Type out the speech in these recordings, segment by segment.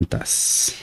juntas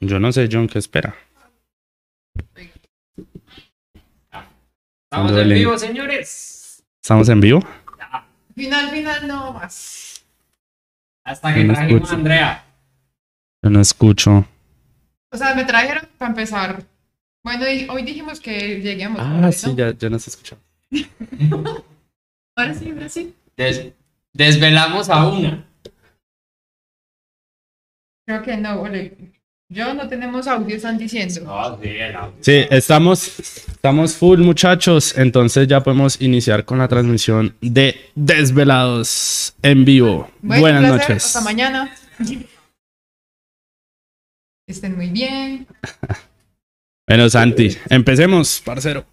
Yo no sé, John, qué espera. Estamos en vivo, señores. ¿Estamos en vivo? Final, final, no más. Hasta que No trajimos escucho. a Andrea. Yo no escucho. O sea, me trajeron para empezar. Bueno, hoy dijimos que lleguemos. Ah, ¿no? sí, ya, ya nos escucho. Ahora sí, ahora sí. Des- desvelamos a una. Creo que no, ole. Yo no tenemos audio, están diciendo. No, sí, el audio. Sí, estamos, estamos full, muchachos. Entonces ya podemos iniciar con la transmisión de Desvelados en vivo. Bueno, Buenas placer, noches. Hasta mañana. Estén muy bien. Bueno, Santi, empecemos, parcero.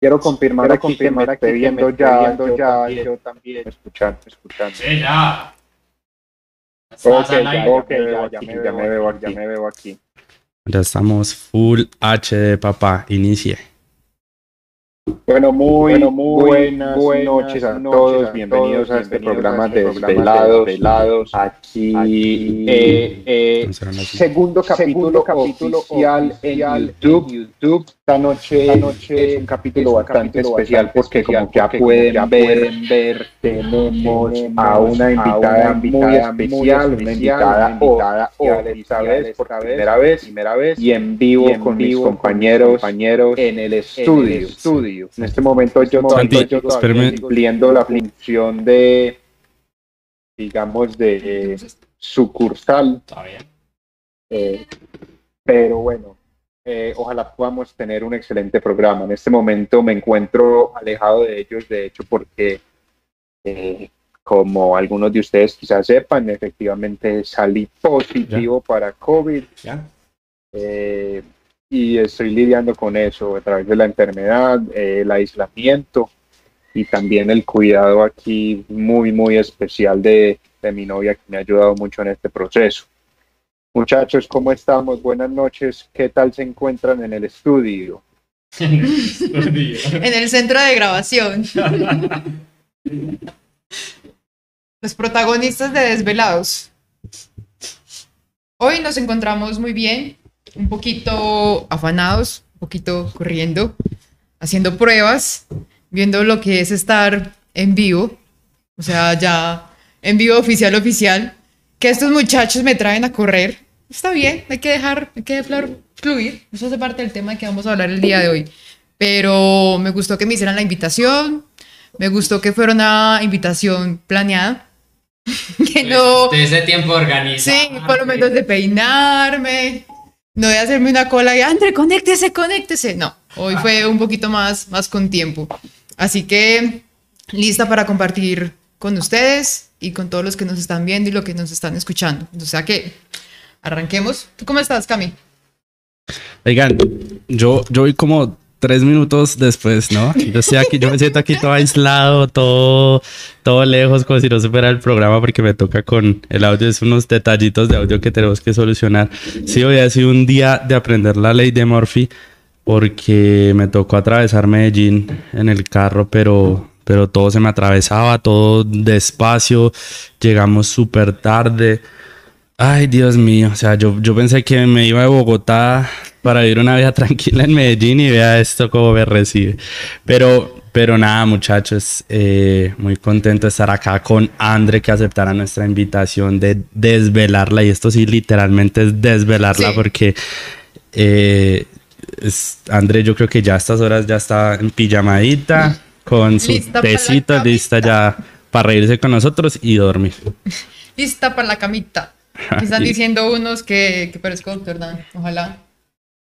Quiero confirmar aquí que me esté viendo ya, yo ya, yo también, escuchando, escuchando. Sí, ya. Ok, ya, ok, ya, ya me veo aquí, ya me veo aquí. Ya estamos full HD, papá. Inicie. Bueno, muy, buenas, noches a todos, bienvenidos a este programa de Desvelados, aquí, eh, eh, sí. segundo capítulo, oficial en YouTube. Esta noche, es un capítulo bastante especial porque como ya pueden ver, ver tenemos a una invitada muy especial, una invitada oficial por primera vez, primera vez y en vivo con mis compañeros, compañeros en el estudio. En este momento yo Santi, yo estoy cumpliendo la función de digamos de sucursal Está bien. eh, pero bueno, eh, ojalá podamos tener un excelente programa. En este momento me encuentro alejado de ellos, de hecho, porque eh, como algunos de ustedes quizás sepan, efectivamente salí positivo para COVID Ya. eh, y estoy lidiando con eso a través de la enfermedad, eh, el aislamiento y también el cuidado aquí muy, muy especial de, de mi novia que me ha ayudado mucho en este proceso. Muchachos, ¿cómo estamos? Buenas noches. ¿Qué tal se encuentran en el estudio? En el centro de grabación. Los protagonistas de Desvelados. Hoy nos encontramos muy bien, un poquito afanados, un poquito corriendo, haciendo pruebas, viendo lo que es estar en vivo, o sea, ya en vivo oficial oficial, que estos muchachos me traen a correr. Está bien, hay que dejar, hay que dejar fluir. Eso hace parte del tema que vamos a hablar el día de hoy. Pero me gustó que me hicieran la invitación, me gustó que fuera una invitación planeada, que no... De ese tiempo organizado. Sí, por lo menos de peinarme, no de hacerme una cola y André, conéctese, conéctese. No, hoy fue un poquito más, más con tiempo. Así que lista para compartir con ustedes y con todos los que nos están viendo y los que nos están escuchando. O sea que arranquemos. ¿Tú cómo estás, Cami? Oigan, yo, yo voy como tres minutos después, ¿no? Yo estoy aquí, yo me siento aquí todo aislado, todo, todo lejos, como si no supera el programa, porque me toca con el audio, es unos detallitos de audio que tenemos que solucionar. Sí, hoy ha sido un día de aprender la ley de Murphy, porque me tocó atravesar Medellín en el carro, pero, pero todo se me atravesaba, todo despacio, llegamos súper tarde. Ay, Dios mío, o sea, yo, yo pensé que me iba de Bogotá para vivir una vida tranquila en Medellín y vea esto cómo me recibe. Pero, pero nada, muchachos, eh, muy contento de estar acá con Andre que aceptara nuestra invitación de desvelarla. Y esto sí, literalmente es desvelarla Sí. porque eh, es- Andre, yo creo que ya a estas horas ya está en pijamadita, con su Lista tecito, lista ya para reírse con nosotros y dormir. Lista para la camita. Están diciendo unos que, que parezco Doctor Dan. Ojalá.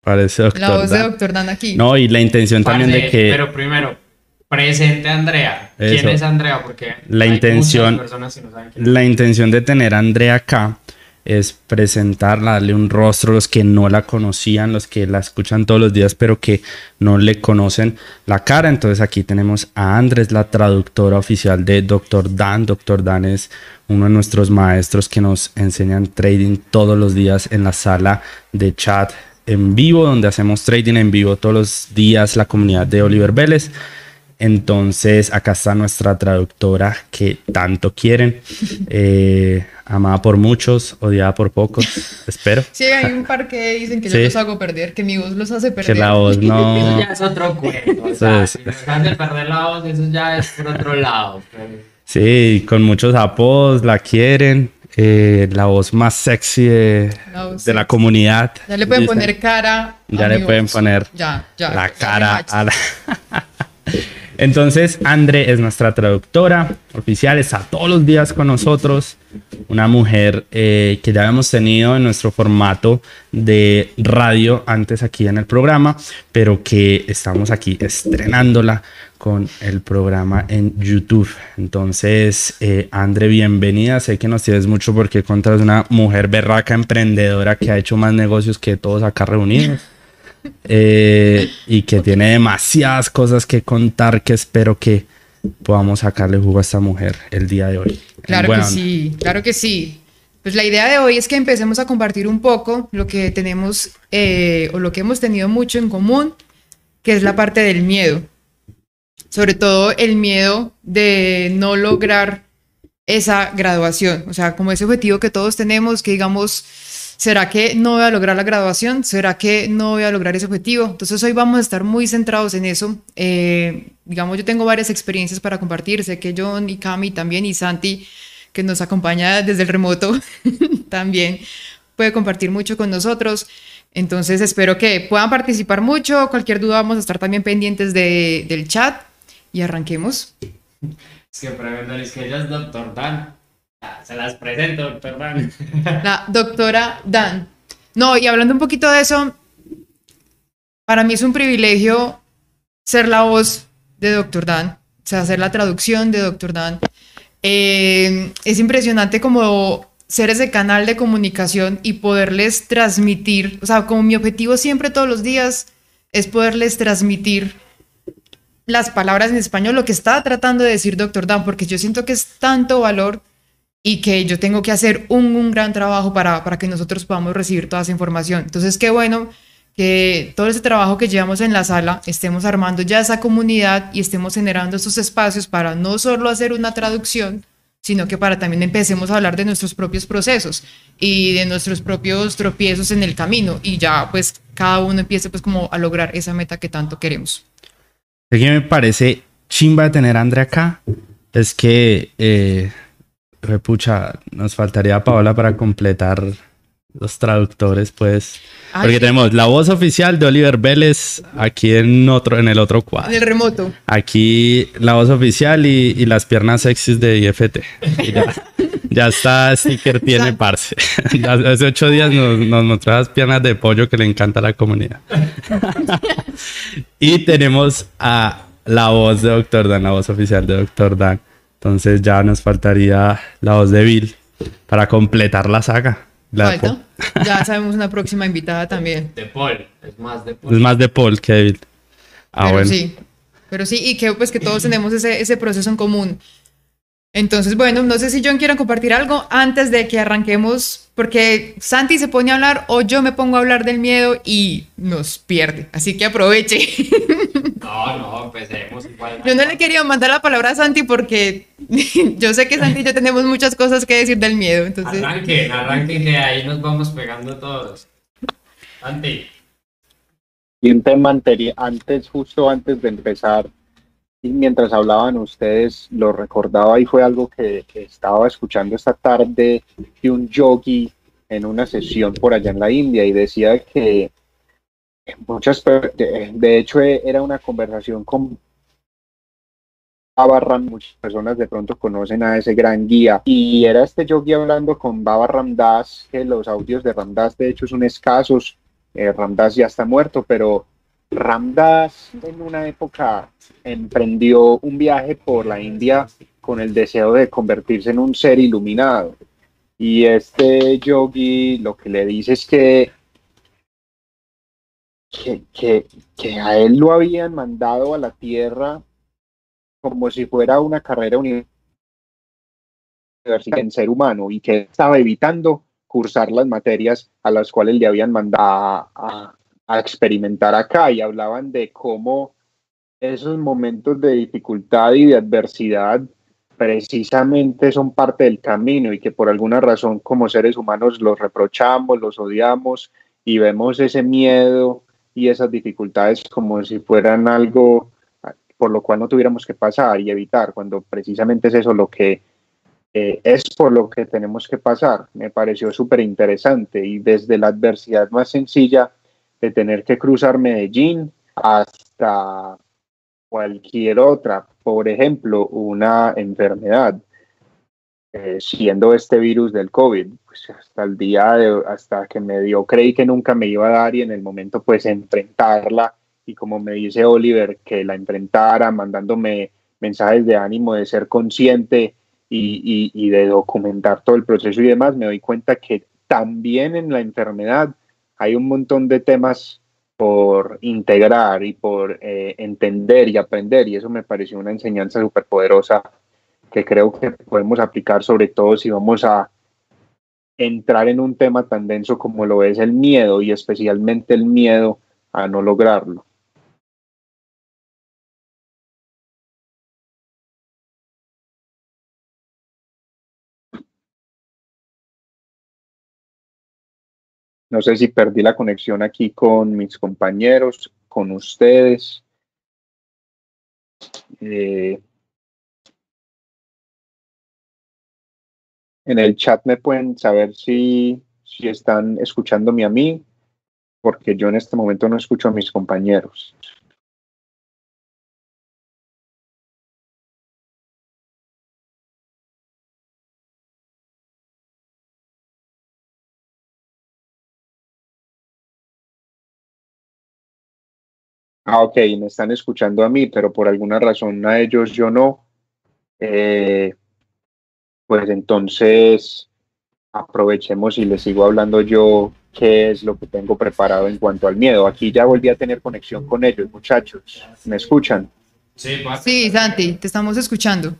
Parece doctor. La voz de. Doctor Dan aquí. No, y la intención también de que Pero primero, presente a Andrea. ¿Quién Eso. es Andrea? Porque La hay intención- muchas personas que no saben quién es. la intención de tener a Andrea acá es presentarla, darle un rostro a los que no la conocían, los que la escuchan todos los días, pero que no le conocen la cara. Entonces aquí tenemos a Andrés, la traductora oficial de Dr. Dan. Dr. Dan es uno de nuestros maestros que nos enseñan trading todos los días en la sala de chat en vivo, donde hacemos trading en vivo todos los días, la comunidad de Oliver Vélez. Entonces, acá está nuestra traductora que tanto quieren, eh, amada por muchos, odiada por pocos, espero. Sí, hay un par que dicen que yo Sí. los hago perder, que mi voz los hace perder. Que la voz Eso no... ya es otro cuento. O sea, Sí, si nos hace perder la voz, eso ya es por otro lado. pero- Sí, con muchos apodos la quieren, eh, la voz más sexy de, La voz de la sexy. comunidad. Ya le pueden Dicen. poner cara. a Ya le mi pueden voz. poner Ya, ya. la cara a la... Entonces, Andre es nuestra traductora oficial, está todos los días con nosotros. Una mujer eh, que ya habíamos tenido en nuestro formato de radio antes aquí en el programa, pero que estamos aquí estrenándola con el programa en YouTube. Entonces, eh, Andre, bienvenida. Sé que nos tienes mucho porque contas una mujer berraca emprendedora que ha hecho más negocios que todos acá reunidos eh, y que tiene demasiadas cosas que contar que espero que podamos sacarle jugo a esta mujer el día de hoy. Claro que sí, claro que sí. Pues la idea de hoy es que empecemos a compartir un poco lo que tenemos eh, o lo que hemos tenido mucho en común, que es la parte del miedo. Sobre todo el miedo de no lograr esa graduación, o sea, como ese objetivo que todos tenemos, que digamos, ¿será que no voy a lograr la graduación? ¿Será que no voy a lograr ese objetivo? Entonces hoy vamos a estar muy centrados en eso. Eh, digamos, yo tengo varias experiencias para compartir, sé que John y Cami también y Santi, que nos acompaña desde el remoto, también puede compartir mucho con nosotros. Entonces espero que puedan participar mucho. Cualquier duda vamos a estar también pendientes de- del chat y arranquemos. Es que que ella es Doctor. Ah, Se las presento, Doctor Dan. La doctora Dan. No, y hablando un poquito de eso, para mí es un privilegio ser la voz de Doctor Dan, o sea, hacer la traducción de Doctor Dan. Eh, es impresionante como ser ese canal de comunicación y poderles transmitir, o sea, como mi objetivo siempre todos los días es poderles transmitir las palabras en español, lo que está tratando de decir Doctor Dan, porque yo siento que es tanto valor y que yo tengo que hacer un, un gran trabajo para, para que nosotros podamos recibir toda esa información. Entonces, qué bueno que todo ese trabajo que llevamos en la sala estemos armando ya esa comunidad y estemos generando esos espacios para no solo hacer una traducción, sino que para también empecemos a hablar de nuestros propios procesos y de nuestros propios tropiezos en el camino y ya pues cada uno empiece pues como a lograr esa meta que tanto queremos. Lo que me parece chimba de tener a Andre acá es que, eh, pucha, nos faltaría Paola para completar los traductores, pues. Ay, Porque sí. tenemos la voz oficial de Oliver Vélez aquí en otro, en el otro En cuadro. el remoto. Aquí la voz oficial y, y las piernas sexys de IFT. Ya. Ya está, sticker tiene parce. Hace ocho días nos, nos mostró las piernas de pollo que le encanta a la comunidad. y tenemos a la voz de Doctor Dan, la voz oficial de Doctor Dan. Entonces ya nos faltaría la voz de Bill para completar la saga. La Falta. Ya sabemos una próxima invitada también. De Paul. Es más de Paul. Es más de Paul que de Bill. Ah, pero bueno. sí. Pero sí, y que pues que todos tenemos ese, ese proceso en común. Entonces, bueno, no sé si John quiera compartir algo antes de que arranquemos, porque Santi se pone a hablar o yo me pongo a hablar del miedo y nos pierde. Así que aproveche. No, no, empecemos igual. Yo no le quería mandar la palabra a Santi porque yo sé que Santi y yo tenemos muchas cosas que decir del miedo. Entonces, Arranquen, arranquen que ahí nos vamos pegando todos. Santi. Y un tema anterior, antes, justo antes de empezar, y mientras hablaban ustedes, lo recordaba y fue algo que, estaba escuchando esta tarde de un yogi en una sesión por allá en la India y decía que muchas, de, de hecho era una conversación con Baba Ram, muchas personas de pronto conocen a ese gran guía y era este yogi hablando con Baba Ramdas, que los audios de Ramdas de hecho son escasos, eh, Ramdas ya está muerto, pero Ramdas en una época emprendió un viaje por la India con el deseo de convertirse en un ser iluminado. Y este yogi lo que le dice es que, que, que, a él lo habían mandado a la tierra como si fuera una carrera universitaria en ser humano y que estaba evitando cursar las materias a las cuales le habían mandado a- a experimentar acá y hablaban de cómo esos momentos de dificultad y de adversidad precisamente son parte del camino y que por alguna razón como seres humanos los reprochamos, los odiamos y vemos ese miedo y esas dificultades como si fueran algo por lo cual no tuviéramos que pasar y evitar, cuando precisamente es eso lo que eh, es por lo que tenemos que pasar. Me pareció súper interesante y desde la adversidad más sencilla de tener que cruzar Medellín hasta cualquier otra, por ejemplo, una enfermedad, eh, siendo este virus del COVID, pues hasta el día de, hasta que me dio, creí que nunca me iba a dar y en el momento pues enfrentarla y como me dice Oliver, que la enfrentara mandándome mensajes de ánimo, de ser consciente y, y, y de documentar todo el proceso y demás, me doy cuenta que también en la enfermedad hay un montón de temas por integrar y por eh, entender y aprender y eso me pareció una enseñanza súper poderosa que creo que podemos aplicar sobre todo si vamos a entrar en un tema tan denso como lo es el miedo y especialmente el miedo a no lograrlo. No sé si perdí la conexión aquí con mis compañeros, con ustedes. Eh, en el chat me pueden saber si, si están escuchándome a mí, porque yo en este momento no escucho a mis compañeros. Ah, ok, me están escuchando a mí, pero por alguna razón a ellos yo no. Eh, pues entonces aprovechemos y les sigo hablando yo qué es lo que tengo preparado en cuanto al miedo. Aquí ya volví a tener conexión con ellos, muchachos. ¿Me escuchan? Sí, sí, Santi, te estamos escuchando.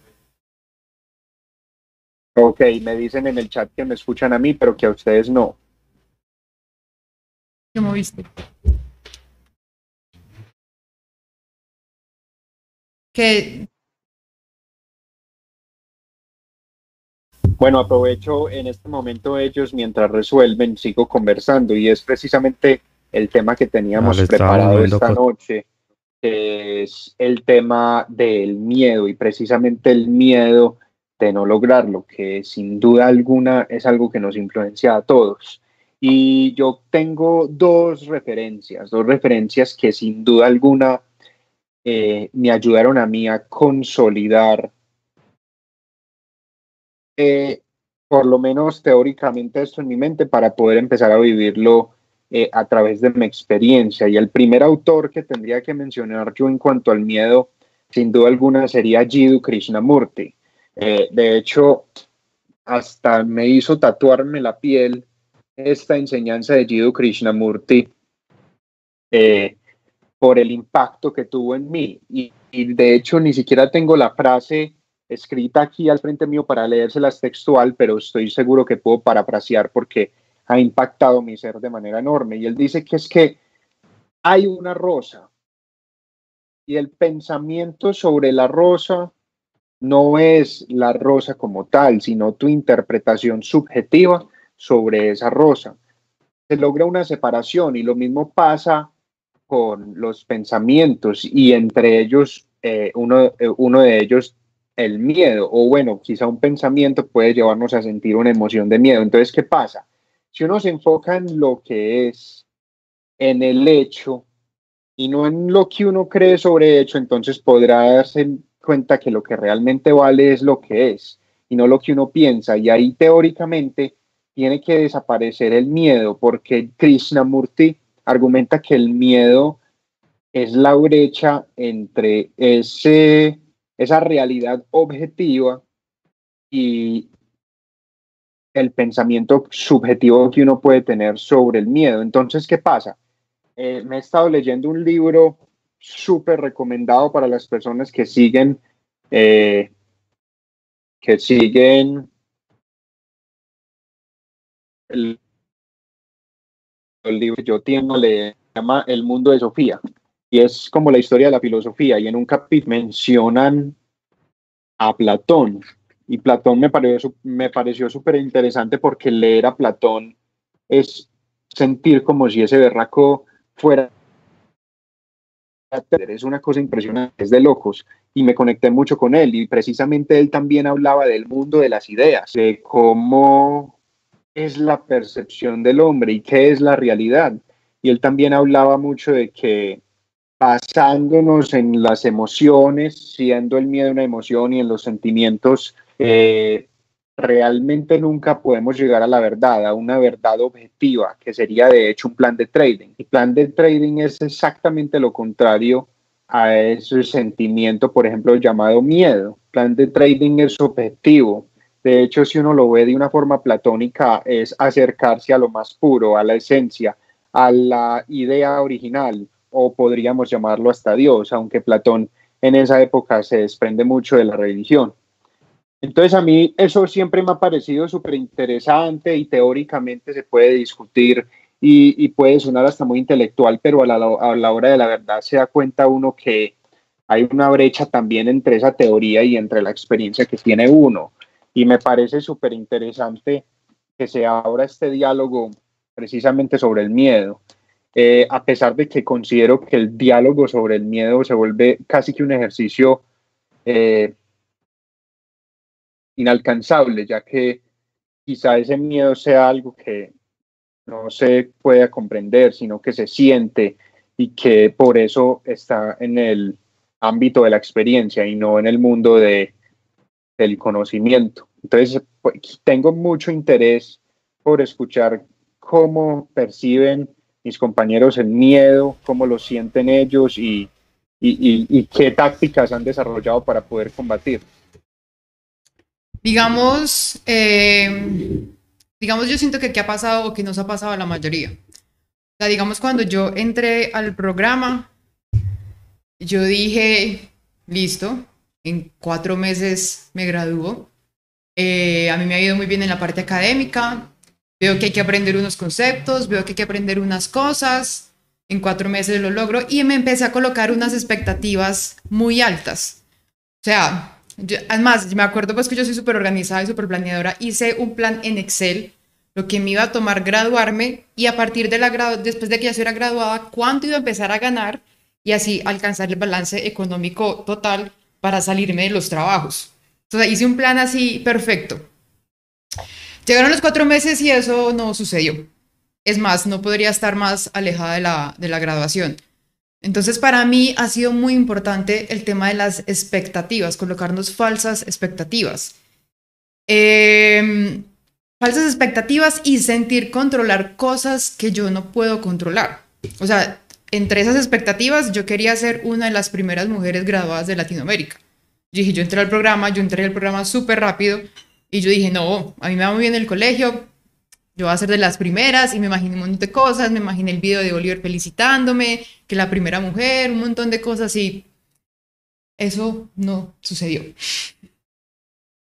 Ok, me dicen en el chat que me escuchan a mí, pero que a ustedes no. ¿Qué moviste? Que Bueno, aprovecho en este momento ellos mientras resuelven, sigo conversando y es precisamente el tema que teníamos Ah, preparado esta noche, que es el tema del miedo y precisamente el miedo de no lograrlo, que sin duda alguna es algo que nos influencia a todos. Y yo tengo dos referencias, dos referencias que sin duda alguna eh, me ayudaron a mí a consolidar eh, por lo menos teóricamente esto en mi mente para poder empezar a vivirlo eh, a través de mi experiencia. Y el primer autor que tendría que mencionar yo en cuanto al miedo, sin duda alguna, sería Jiddu Krishnamurti. De hecho, hasta me hizo tatuarme la piel esta enseñanza de Jiddu Krishnamurti eh, por el impacto que tuvo en mí. Y, de hecho, ni siquiera tengo la frase escrita aquí al frente mío para leérselas textual, pero estoy seguro que puedo parafrasear porque ha impactado mi ser de manera enorme. Y él dice que es que hay una rosa y el pensamiento sobre la rosa no es la rosa como tal, sino tu interpretación subjetiva sobre esa rosa. Se logra una separación y lo mismo pasa con los pensamientos y entre ellos eh, uno, eh, uno de ellos el miedo o bueno, quizá un pensamiento puede llevarnos a sentir una emoción de miedo. Entonces, ¿qué pasa? Si uno se enfoca en lo que es, en el hecho, y no en lo que uno cree sobre hecho, entonces podrá darse cuenta que lo que realmente vale es lo que es y no lo que uno piensa. Y ahí teóricamente tiene que desaparecer el miedo, porque Krishnamurti argumenta que el miedo es la brecha entre ese, esa realidad objetiva y el pensamiento subjetivo que uno puede tener sobre el miedo. Entonces, ¿qué pasa? Eh, me he estado leyendo un libro súper recomendado para las personas que siguen, eh, que siguen el, el, libro que yo tengo, le llama El mundo de Sofía, y es como la historia de la filosofía, y en un capítulo mencionan a Platón, y Platón me pareció, me pareció súper interesante porque leer a Platón es sentir como si ese berraco fuera es una cosa impresionante, es de locos y me conecté mucho con él y precisamente él también hablaba del mundo de las ideas, de cómo es la percepción del hombre y qué es la realidad. Y él también hablaba mucho de que basándonos en las emociones, siendo el miedo una emoción y en los sentimientos eh, realmente nunca podemos llegar a la verdad, a una verdad objetiva, que sería de hecho un plan de trading. El plan de trading es exactamente lo contrario a ese sentimiento, por ejemplo, llamado miedo. Plan de trading es objetivo. De hecho, si uno lo ve de una forma platónica, es acercarse a lo más puro, a la esencia, a la idea original, o podríamos llamarlo hasta Dios, aunque Platón en esa época se desprende mucho de la religión. Entonces a mí eso siempre me ha parecido súper interesante y teóricamente se puede discutir y, puede sonar hasta muy intelectual, pero a la, a la hora de la verdad se da cuenta uno que hay una brecha también entre esa teoría y entre la experiencia que tiene uno. Y me parece súper interesante que se abra este diálogo precisamente sobre el miedo. Eh, a pesar de que considero que el diálogo sobre el miedo se vuelve casi que un ejercicio eh, inalcanzable, ya que quizá ese miedo sea algo que no se pueda comprender, sino que se siente y que por eso está en el ámbito de la experiencia y no en el mundo de, del conocimiento. Entonces, pues, tengo mucho interés por escuchar cómo perciben mis compañeros el miedo, cómo lo sienten ellos y, qué tácticas han desarrollado para poder combatir. Digamos, eh, digamos, yo siento que qué ha pasado o que nos ha pasado a la mayoría. Digamos, cuando yo entré al programa, yo dije, listo, en cuatro meses me gradúo. Eh, a mí me ha ido muy bien en la parte académica. Veo que hay que aprender unos conceptos, veo que hay que aprender unas cosas. En cuatro meses lo logro y me empecé a colocar unas expectativas muy altas. O sea, además, me acuerdo pues que yo soy súper organizada y súper planeadora. Hice un plan en Excel, lo que me iba a tomar graduarme y a partir de la después de que ya estuviera graduada, cuánto iba a empezar a ganar y así alcanzar el balance económico total para salirme de los trabajos. Entonces hice un plan así perfecto. Llegaron los cuatro meses y eso no sucedió. Es más, no podría estar más alejada de la, graduación. Entonces, para mí ha sido muy importante el tema de las expectativas, colocarnos falsas expectativas. Em, falsas expectativas y sentir controlar cosas que yo no puedo controlar. O sea, entre esas expectativas yo quería ser una de las primeras mujeres graduadas de Latinoamérica. Yo dije, yo entré al programa, yo entré al programa súper rápido y yo dije, no, a mí me va muy bien el colegio, yo voy a ser de las primeras y me imaginé un montón de cosas, me imaginé el video de Oliver felicitándome, que la primera mujer, un montón de cosas y eso no sucedió.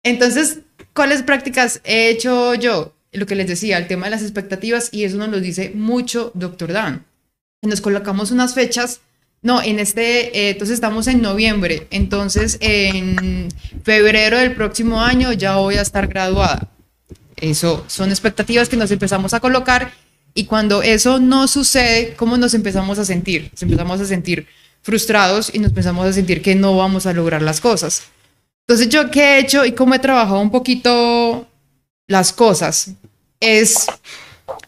Entonces, ¿cuáles prácticas he hecho yo? Lo que les decía, el tema de las expectativas y eso nos lo dice mucho Doctor Dan. Nos colocamos unas fechas no, en este, eh, entonces estamos en noviembre, entonces en febrero del próximo año ya voy a estar graduada. Eso son expectativas que nos empezamos a colocar y cuando eso no sucede, ¿cómo nos empezamos a sentir? Nos empezamos a sentir frustrados y nos empezamos a sentir que no vamos a lograr las cosas. Entonces yo qué he hecho y cómo he trabajado un poquito las cosas es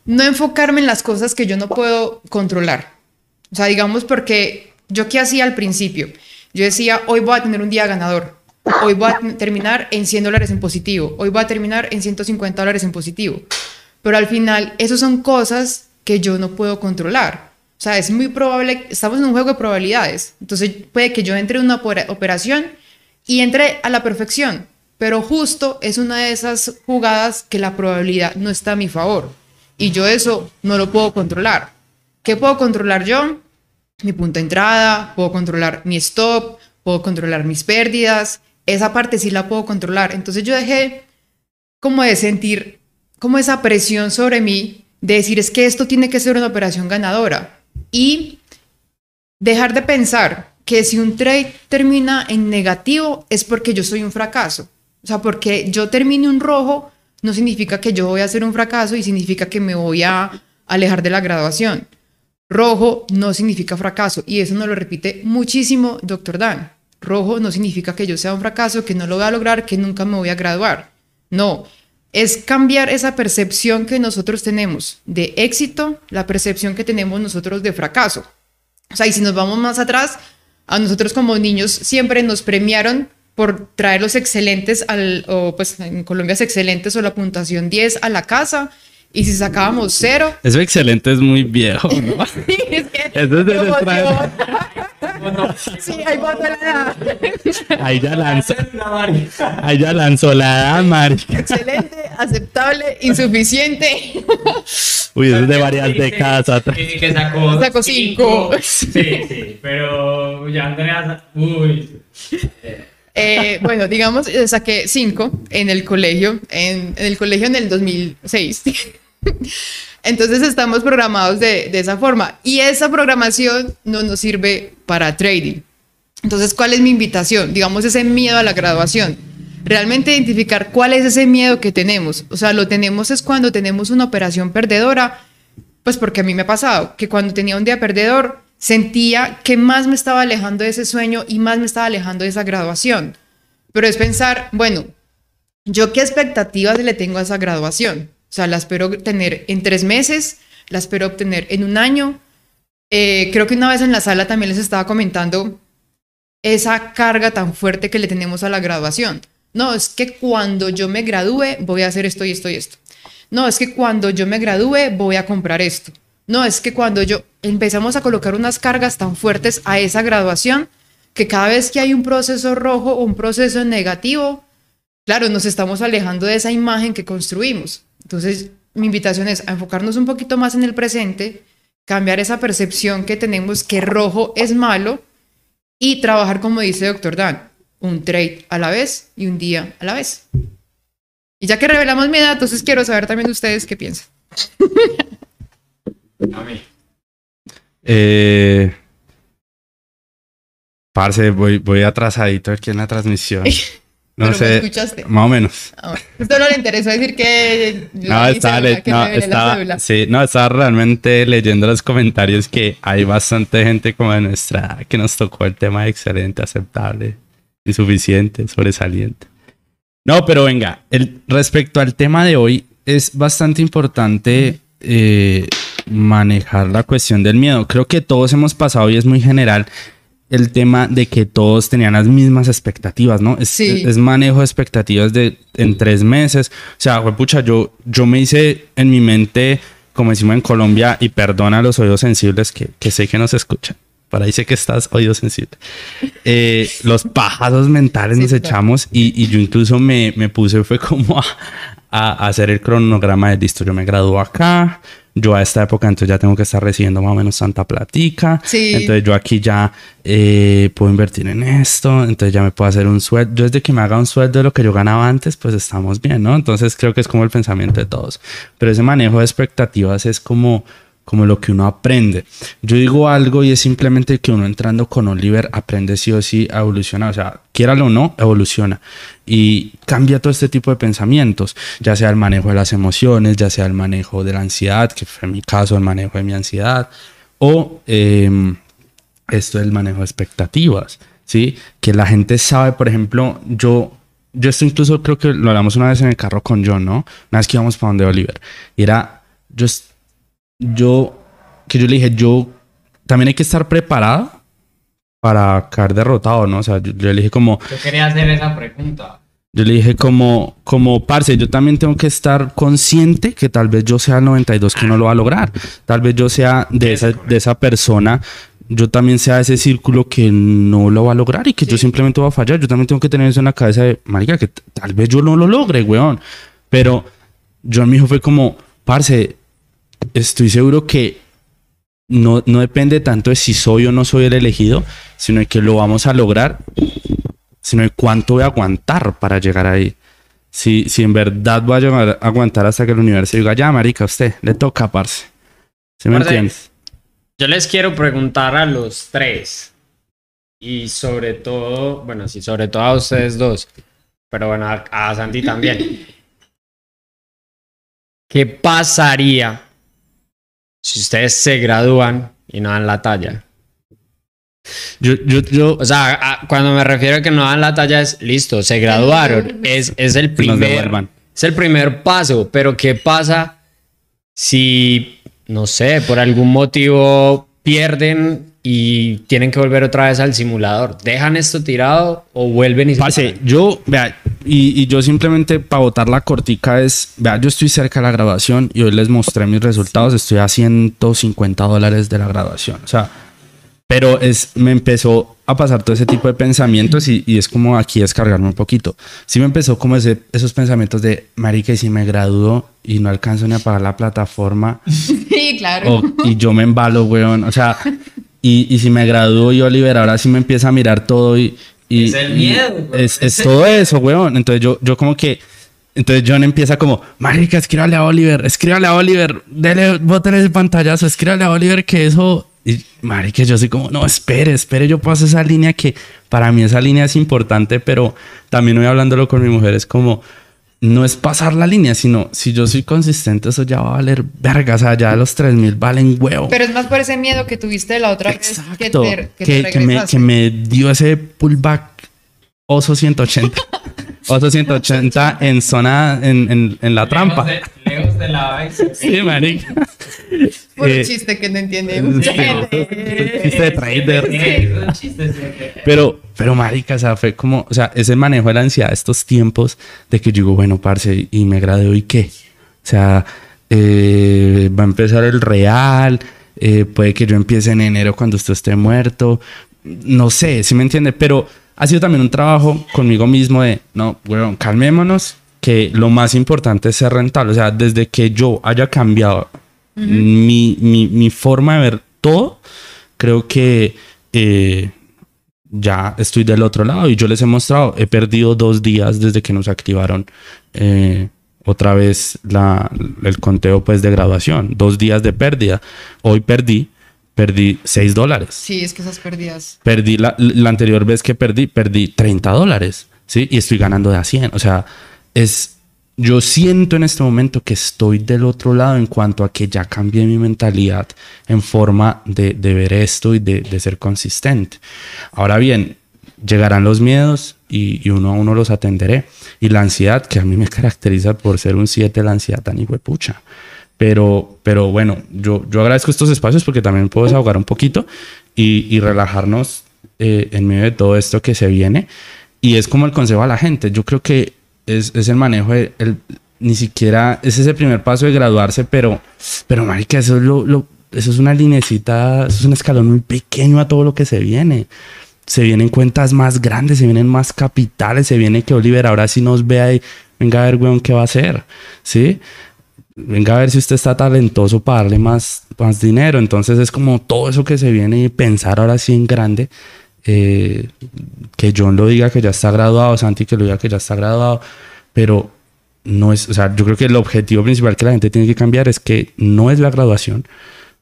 no enfocarme en las cosas que yo no puedo controlar. O sea, digamos porque yo qué hacía al principio. Yo decía, hoy voy a tener un día ganador. Hoy voy a terminar en 100 dólares en positivo. Hoy voy a terminar en 150 dólares en positivo. Pero al final, esas son cosas que yo no puedo controlar. O sea, es muy probable, estamos en un juego de probabilidades. Entonces puede que yo entre en una operación y entre a la perfección. Pero justo es una de esas jugadas que la probabilidad no está a mi favor. Y yo eso no lo puedo controlar. ¿Qué puedo controlar yo? Mi punto de entrada, puedo controlar mi stop, puedo controlar mis pérdidas, esa parte sí la puedo controlar. Entonces yo dejé como de sentir como esa presión sobre mí de decir es que esto tiene que ser una operación ganadora y dejar de pensar que si un trade termina en negativo es porque yo soy un fracaso. O sea, porque yo termine un rojo no significa que yo voy a hacer un fracaso y significa que me voy a alejar de la graduación. Rojo no significa fracaso y eso nos lo repite muchísimo Dr. Dan rojo no significa que yo sea un fracaso, que no lo voy a lograr, que nunca me voy a graduar. No, es cambiar esa percepción que nosotros tenemos de éxito, la percepción que tenemos nosotros de fracaso. O sea, y si nos vamos más atrás, a nosotros como niños siempre nos premiaron por traer los excelentes, al, o pues en Colombia es excelentes o la puntuación 10 a la casa. Y si sacábamos cero. Eso excelente es muy viejo, ¿no? sí, es que. Eso es de Sí, ahí la Ahí ya lanzó. Ahí ya lanzó la edad, Mari. Excelente, aceptable, insuficiente. Uy, eso es de varias décadas atrás. Sí, que sacó. Sacó cinco. Sí, sí, pero ya Andrea. Uy. Eh, bueno, digamos, saqué cinco en el colegio, en, en el colegio en el 2006. Entonces estamos programados de, esa forma y esa programación no nos sirve para trading. Entonces, ¿cuál es mi invitación? Digamos, ese miedo a la graduación. Realmente identificar cuál es ese miedo que tenemos. O sea, lo tenemos es cuando tenemos una operación perdedora, pues porque a mí me ha pasado que cuando tenía un día perdedor, sentía que más me estaba alejando de ese sueño y más me estaba alejando de esa graduación. Pero es pensar, bueno, ¿yo qué expectativas le tengo a esa graduación? O sea, la espero tener en tres meses, la espero obtener en un año. Eh, creo que una vez en la sala también les estaba comentando esa carga tan fuerte que le tenemos a la graduación. No, es que cuando yo me gradúe voy a hacer esto y esto y esto. No, es que cuando yo me gradúe voy a comprar esto. No, es que cuando yo empezamos a colocar unas cargas tan fuertes a esa graduación que cada vez que hay un proceso rojo o un proceso negativo, claro, nos estamos alejando de esa imagen que construimos. Entonces, mi invitación es a enfocarnos un poquito más en el presente, cambiar esa percepción que tenemos que rojo es malo y trabajar, como dice Doctor Dan, un trade a la vez y un día a la vez. Y ya que revelamos mi edad, entonces quiero saber también de ustedes qué piensan. a mí. Eh, parce, voy, voy atrasadito aquí en la transmisión. No sé. escuchaste? Más o menos. Ah, Esto no le interesó decir que. No, estaba, no, estaba, sí, no, estaba realmente leyendo los comentarios que hay bastante gente como de nuestra que nos tocó el tema excelente, aceptable, insuficiente, sobresaliente. No, pero venga, el, respecto al tema de hoy, es bastante importante eh, manejar la cuestión del miedo. Creo que todos hemos pasado y es muy general el tema de que todos tenían las mismas expectativas, ¿no? Es, Sí. es manejo de expectativas de en tres meses. O sea, pucha, yo, yo me hice en mi mente, como decimos en Colombia, y perdona a los oídos sensibles que, que sé que nos escuchan. Para ahí sé que estás oído sensible. Eh, los pajazos mentales Sí, nos echamos y, y yo incluso me, me puse, fue como a, a hacer el cronograma de listo. Yo me gradúo acá, yo a esta época entonces ya tengo que estar recibiendo más o menos tanta platica. Sí. Entonces yo aquí ya eh, puedo invertir en esto, entonces ya me puedo hacer un sueldo. Yo desde que me haga un sueldo de lo que yo ganaba antes, pues estamos bien, ¿no? Entonces creo que es como el pensamiento de todos. Pero ese manejo de expectativas es como como lo que uno aprende. Yo digo algo y es simplemente que uno entrando con Oliver aprende sí o sí a evolucionar. O sea, quiéralo o no, evoluciona. Y cambia todo este tipo de pensamientos, ya sea el manejo de las emociones, ya sea el manejo de la ansiedad, que fue mi caso, el manejo de mi ansiedad, o eh, esto del manejo de expectativas, ¿sí? Que la gente sabe, por ejemplo, yo, yo esto incluso creo que lo hablamos una vez en el carro con John, ¿no? Una vez que íbamos para donde Oliver. Y era, yo, yo, que yo le dije, yo también hay que estar preparado para caer derrotado, ¿no? O sea, yo, yo le dije como, Yo quería hacer esa pregunta. yo le dije como, como, parce, yo también tengo que estar consciente que tal vez yo sea el 92 que no lo va a lograr. Tal vez yo sea de esa, de esa persona, yo también sea ese círculo que no lo va a lograr y que yo simplemente voy a fallar. Yo también tengo que tener eso en la cabeza de, marica, que tal vez yo no lo logre, weón. Pero yo mi hijo fue como, parce, estoy seguro que no, no depende tanto de si soy o no soy el elegido, sino de que lo vamos a lograr sino de cuánto voy a aguantar para llegar ahí. Si, si en verdad voy a llegar a aguantar hasta que el universo diga, ya, marica, a usted le toca, parce. ¿Sí me Parce, entiendes? Yo les quiero preguntar a los tres. Y sobre todo, bueno, sí, sobre todo a ustedes dos. Pero bueno, a, a Santi también. ¿Qué pasaría si ustedes se gradúan y no dan la talla? Yo, yo, yo, O sea, a- cuando me refiero a que no dan la talla es listo, se graduaron. Es, es el primer, es el primer paso, pero ¿qué pasa si, no sé, por algún motivo pierden y tienen que volver otra vez al simulador? ¿Dejan esto tirado o vuelven y se Parce, paran? yo, vea, y, y yo simplemente para botar la cortica es, vea, yo estoy cerca de la graduación y hoy les mostré mis resultados, estoy a 150 dólares de la graduación, o sea, pero es, me empezó a pasar todo ese tipo de pensamientos y, y es como aquí descargarme un poquito. Sí me empezó como ese, esos pensamientos de, marica, y si me gradúo y no alcanzo ni a pagar la plataforma, Sí, claro. o- y yo me embalo, weón. O sea, y, y si me gradúo y Oliver ahora sí me empieza a mirar todo y... y Es el miedo, es todo eso, weón. Entonces yo, yo como que... Entonces John empieza como, marica, escríbale a Oliver, escríbale a Oliver, dele, bótale ese pantallazo, escríbale a Oliver que eso... Y marica, yo soy como, no, espere, espere, yo paso esa línea que para mí esa línea es importante, pero también voy hablándolo con mi mujer, es como, no es pasar la línea, sino si yo soy consistente, eso ya va a valer verga. O sea, ya los 3000 valen huevo. Pero es más por ese miedo que tuviste la otra vez que Exacto. te, Que, que te que me, que me dio ese pullback oso 180. oso 180 en zona, en, en, en la trampa. De, de la. Sí, marica. Por Eh, un chiste que no entiende. Chiste de trader. Un chiste, sí, ok. Pero, pero marica, o sea, fue como, o sea, ese manejo de la ansiedad, estos tiempos de que yo digo, bueno, parce, y me gradué y qué. O sea, eh, va a empezar el real, eh, puede que yo empiece en enero cuando usted esté muerto. No sé, si me entiende, pero ha sido también un trabajo conmigo mismo de, no, bueno, calmémonos, que lo más importante es ser rentable. O sea, desde que yo haya cambiado mi, mi, mi forma de ver todo, creo que eh, ya estoy del otro lado y yo les he mostrado, he perdido dos días desde que nos activaron eh, otra vez la, el conteo pues de graduación, dos días de pérdida. Hoy perdí, perdí 6 dólares. Sí, es que esas pérdidas. Perdí la, la anterior vez que perdí, perdí 30 dólares, ¿sí? Y estoy ganando de a 100. O sea, es... Yo siento en este momento que estoy del otro lado en cuanto a que ya cambié mi mentalidad en forma de, de ver esto y de, de ser consistente. Ahora bien, llegarán los miedos y, y uno a uno los atenderé. Y la ansiedad, que a mí me caracteriza por ser un 7, la ansiedad tan pucha. Pero, pero bueno, yo, yo agradezco estos espacios porque también puedo desahogar un poquito y, y relajarnos eh, en medio de todo esto que se viene. Y es como el consejo a la gente. Yo creo que es, es el manejo el, ni siquiera, ese es el primer paso de graduarse, pero, pero marica, eso es lo, lo eso es una linecita, eso es un escalón muy pequeño a todo lo que se viene. Se vienen cuentas más grandes, se vienen más capitales, se viene que Oliver ahora sí nos vea y venga a ver, weón, qué va a hacer, ¿sí? Venga a ver si usted está talentoso para darle más, más dinero. Entonces es como todo eso que se viene y pensar ahora sí en grande. Eh, que John lo diga que ya está graduado, Santi que lo diga que ya está graduado, pero no es, o sea, yo creo que el objetivo principal que la gente tiene que cambiar es que no es la graduación,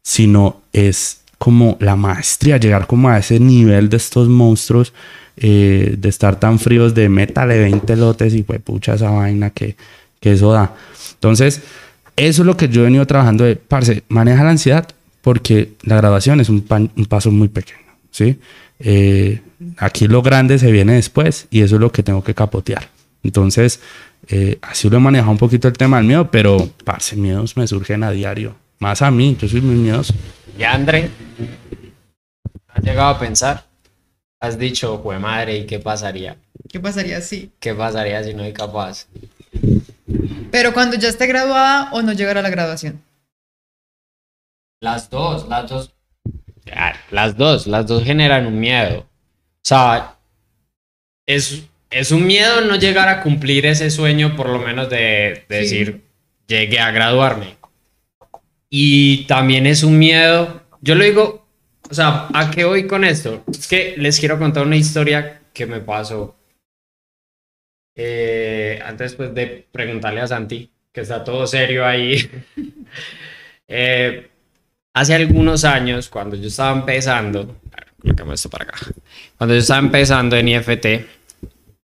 sino es como la maestría, llegar como a ese nivel de estos monstruos, eh, de estar tan fríos de métale 20 lotes y pues pucha esa vaina que, que eso da. Entonces, eso es lo que yo he venido trabajando de, parce, maneja la ansiedad porque la graduación es un, pan- un paso muy pequeño, ¿sí? Eh, aquí lo grande se viene después y eso es lo que tengo que capotear. Entonces, eh, así lo he manejado un poquito el tema del miedo, pero, parce, miedos me surgen a diario. Más a mí, yo soy muy miedoso. ¿Y André? ¿Has llegado a pensar? Has dicho, jue madre, ¿y qué pasaría? ¿Qué pasaría si? ¿Qué pasaría si no soy capaz? Pero cuando ya esté graduada o no llegar a la graduación. Las dos, las dos. Ah, Las dos, las dos generan un miedo. O sea, es, es un miedo no llegar a cumplir ese sueño, por lo menos de, de Sí. decir, llegué a graduarme. Y también es un miedo, yo lo digo, o sea, ¿a qué voy con esto? Es que les quiero contar una historia que me pasó. Eh, antes pues, de preguntarle a Santi, que está todo serio ahí. Eh, hace algunos años, cuando yo estaba empezando, esto para acá. Cuando yo estaba empezando en IFT,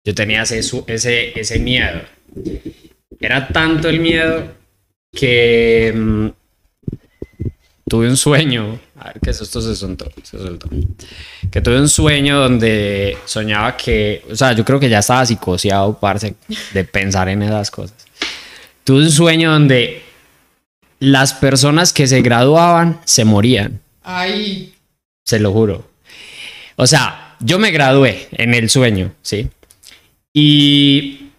yo tenía ese, ese, ese miedo. Era tanto el miedo que mm, tuve un sueño. A ver, que esto se soltó, se soltó. Que tuve un sueño donde soñaba que, o sea, yo creo que ya estaba psicoseado, parce, de pensar en esas cosas. Tuve un sueño donde las personas que se graduaban se morían. Ay, Se lo juro. O sea, yo me gradué en el sueño, ¿sí? Y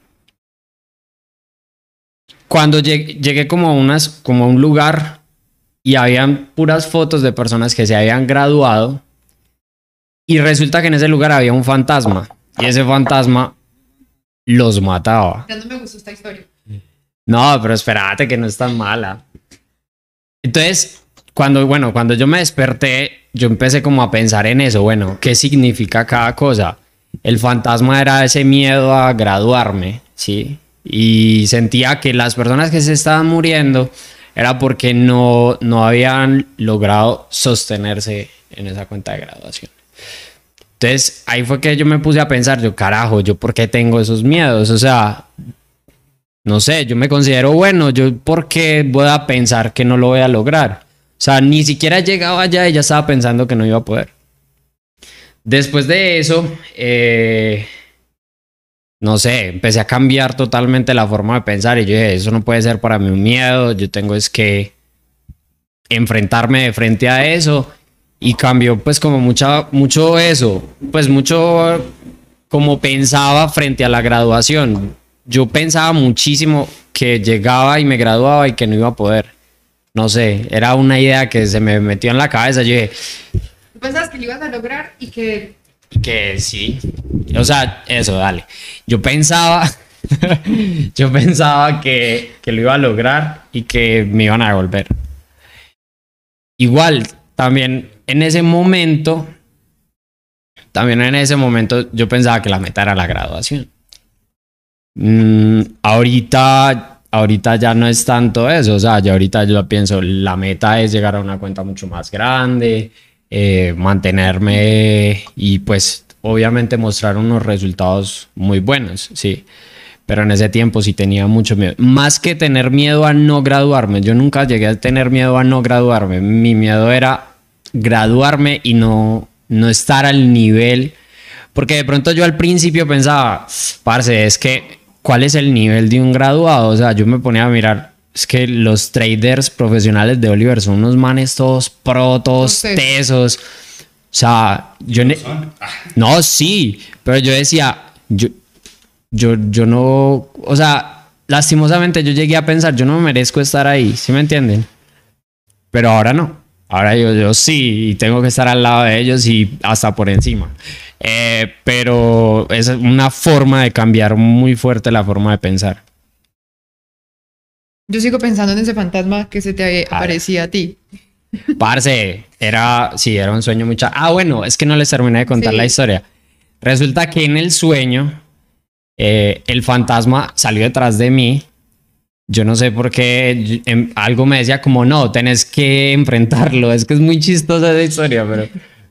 cuando llegué, llegué como, a unas, como a un lugar y habían puras fotos de personas que se habían graduado y resulta que en ese lugar había un fantasma y ese fantasma los mataba. ya no me gustó esta historia. No, pero espérate que no es tan mala. Entonces, cuando, bueno, cuando yo me desperté, yo empecé como a pensar en eso, bueno, ¿qué significa cada cosa? El fantasma era ese miedo a graduarme, ¿sí? Y sentía que las personas que se estaban muriendo era porque no, no habían logrado sostenerse en esa cuenta de graduación. Entonces, ahí fue que yo me puse a pensar, yo, carajo, ¿yo por qué tengo esos miedos? O sea, no sé, yo me considero bueno, yo por qué voy a pensar que no lo voy a lograr. O sea, ni siquiera llegaba allá y ya estaba pensando que no iba a poder. Después de eso, eh, no sé, empecé a cambiar totalmente la forma de pensar y yo dije, eso no puede ser para mí un miedo, yo tengo es que enfrentarme de frente a eso y cambió pues como mucha, mucho eso, pues mucho como pensaba frente a la graduación. Yo pensaba muchísimo que llegaba y me graduaba y que no iba a poder. No sé, era una idea que se me metió en la cabeza. Yo dije, Tú pensabas que lo ibas a lograr y que que sí. O sea, eso, dale. Yo pensaba, yo pensaba que, que lo iba a lograr y que me iban a devolver. Igual, también en ese momento, también en ese momento yo pensaba que la meta era la graduación. Mm, ahorita, ahorita ya no es tanto eso, o sea, ya ahorita yo pienso, la meta es llegar a una cuenta mucho más grande, eh, mantenerme y pues obviamente mostrar unos resultados muy buenos, sí. Pero en ese tiempo sí tenía mucho miedo. Más que tener miedo a no graduarme, yo nunca llegué a tener miedo a no graduarme. Mi miedo era graduarme y no, no estar al nivel. Porque de pronto yo al principio pensaba, parce, es que, ¿cuál es el nivel de un graduado? O sea, yo me ponía a mirar, es que los traders profesionales de Oliver son unos manes todos pro, todos Todos tesos. sea, yo... Ne no, sí, pero yo decía, yo, yo, yo no, o sea, lastimosamente yo llegué a pensar, yo no me merezco estar ahí, ¿sí me entienden? Pero ahora no. Ahora yo, yo sí, y tengo que estar al lado de ellos y hasta por encima. Eh, pero es una forma de cambiar muy fuerte la forma de pensar. Yo sigo pensando en ese fantasma que se te aparecía a ti. Parce, era, sí, era un sueño mucho. Ah, bueno, es que no les terminé de contar la historia. Resulta que en el sueño, eh, el fantasma salió detrás de mí yo no sé por qué em, algo me decía como no, tenés que enfrentarlo. Es que es muy chistosa esa historia, pero,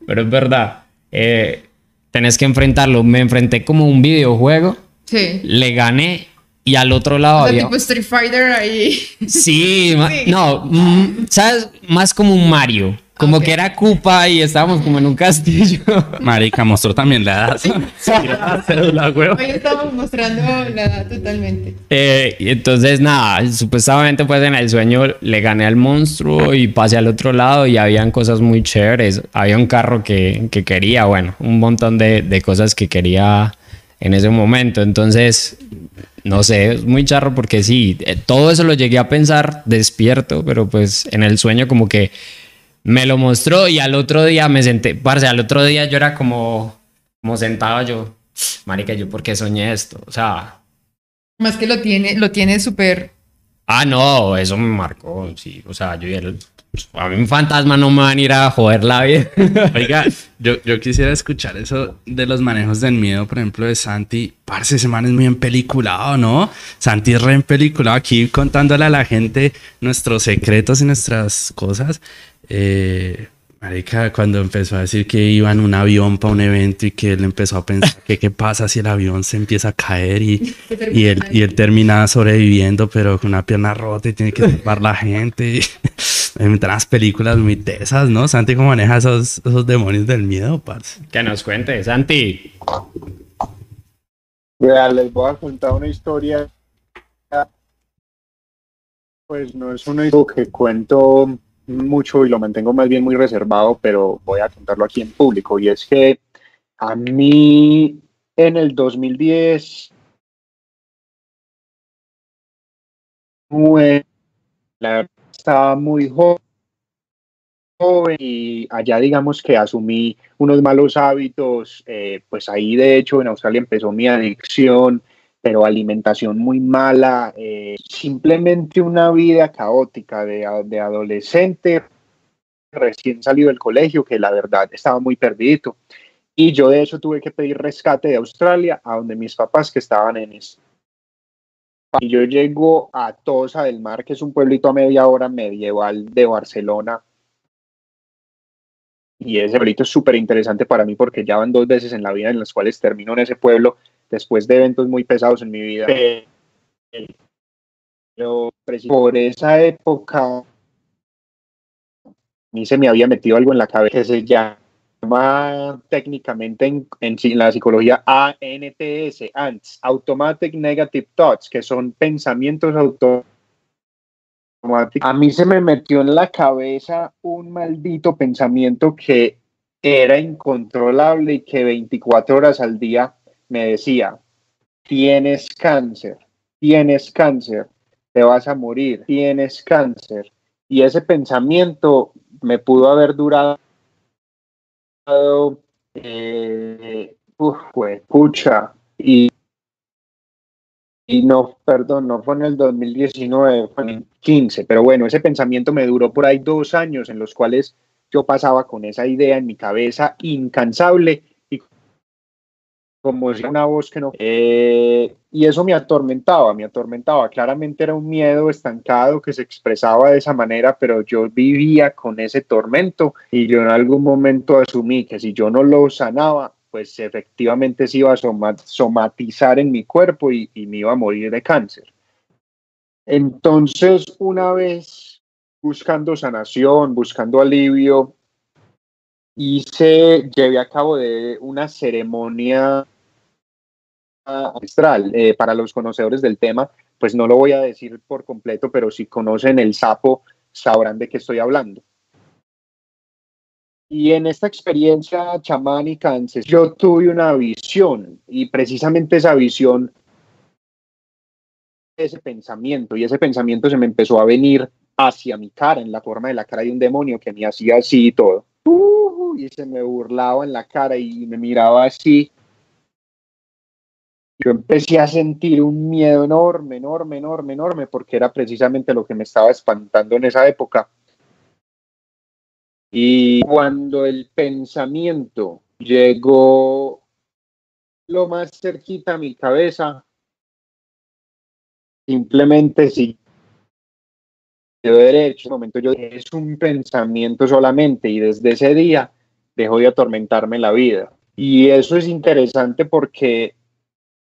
pero es verdad. Eh, tenés que enfrentarlo. Me enfrenté como un videojuego. Sí. Le gané y al otro lado había... tipo Street Fighter ahí. Sí, no, mm, ¿sabes? Más como un Mario. Como que era Cupa y estábamos como en un castillo. Marica, mostró también la edad. Hoy estamos mostrando la edad totalmente. Eh, y entonces, nada, supuestamente pues en el sueño le gané al monstruo y pasé al otro lado y habían cosas muy chéveres. Había un carro que, que quería, bueno, un montón de, de cosas que quería en ese momento. Entonces, no sé, es muy charro porque sí, eh, todo eso lo llegué a pensar despierto, pero pues en el sueño como que me lo mostró y al otro día me senté, parce, al otro día yo era como, como sentado yo, marica, yo por qué soñé esto, o sea... Más que lo tiene, lo tiene súper... Ah, no, eso me marcó, sí, o sea, yo y él, a mí un fantasma no me van a ir a joder la vida. Oiga, yo, yo quisiera escuchar eso de los manejos del miedo, por ejemplo, de Santi. Parce, ese man es muy empeliculado, ¿no? Santi es re empeliculado aquí contándole a la gente nuestros secretos y nuestras cosas. Eh, Marica, cuando empezó a decir que iba en un avión para un evento y que él empezó a pensar que qué pasa si el avión se empieza a caer y, y, él, y él termina sobreviviendo, pero con una pierna rota y tiene que salvar la gente. En las películas muy tesas, ¿no? Santi, ¿cómo maneja esos, esos demonios del miedo, parce? Que nos cuente, Santi. les voy a contar una historia. Pues no es una historia que cuento mucho y lo mantengo más bien muy reservado, pero voy a contarlo aquí en público. Y es que a mí en el 2010 la estaba muy joven y allá digamos que asumí unos malos hábitos, eh, pues ahí de hecho en Australia empezó mi adicción, pero alimentación muy mala, eh, simplemente una vida caótica de, adolescente recién salido del colegio, que la verdad estaba muy perdido. Y yo de hecho tuve que pedir rescate de Australia, a donde mis papás que estaban en, y yo llego a Tosa del Mar, que es un pueblito a media hora medieval de Barcelona. Y ese pueblito es súper interesante para mí porque ya van dos veces en la vida en las cuales termino en ese pueblo después de eventos muy pesados en mi vida. Pero por esa época a mí se me había metido algo en la cabeza que se llama técnicamente en, en, la psicología ANTS, ANTS, Automatic Negative Thoughts, que son pensamientos automáticos. A mí se me metió en la cabeza un maldito pensamiento que era incontrolable y que 24 horas al día me decía, tienes cáncer, tienes cáncer, te vas a morir, tienes cáncer. Y ese pensamiento me pudo haber durado eh, pucha, y, y no, perdón, no fue en el 2019, fue en el 15, pero bueno, ese pensamiento me duró por ahí dos años en los cuales yo pasaba con esa idea en mi cabeza incansable como si una voz que no. Eh, y eso me atormentaba, me atormentaba. Claramente era un miedo estancado que se expresaba de esa manera, pero yo vivía con ese tormento y yo en algún momento asumí que si yo no lo sanaba, pues efectivamente se iba a somatizar en mi cuerpo y, y me iba a morir de cáncer. Entonces, una vez buscando sanación, buscando alivio, hice, llevé a cabo de una ceremonia ancestral. Eh, para los conocedores del tema, pues no lo voy a decir por completo, pero si conocen el sapo, sabrán de qué estoy hablando. Y en esta experiencia chamánica, yo tuve una visión y precisamente esa visión, ese pensamiento, y ese pensamiento se me empezó a venir hacia mi cara, en la forma de la cara de un demonio que me hacía así y todo. Y se me burlaba en la cara y me miraba así. Yo empecé a sentir un miedo enorme, enorme, enorme, enorme, porque era precisamente lo que me estaba espantando en esa época y cuando el pensamiento llegó lo más cerquita a mi cabeza, simplemente sí. derecho, en momento yo dije, es un pensamiento solamente y desde ese día dejó de atormentarme la vida. Y eso es interesante porque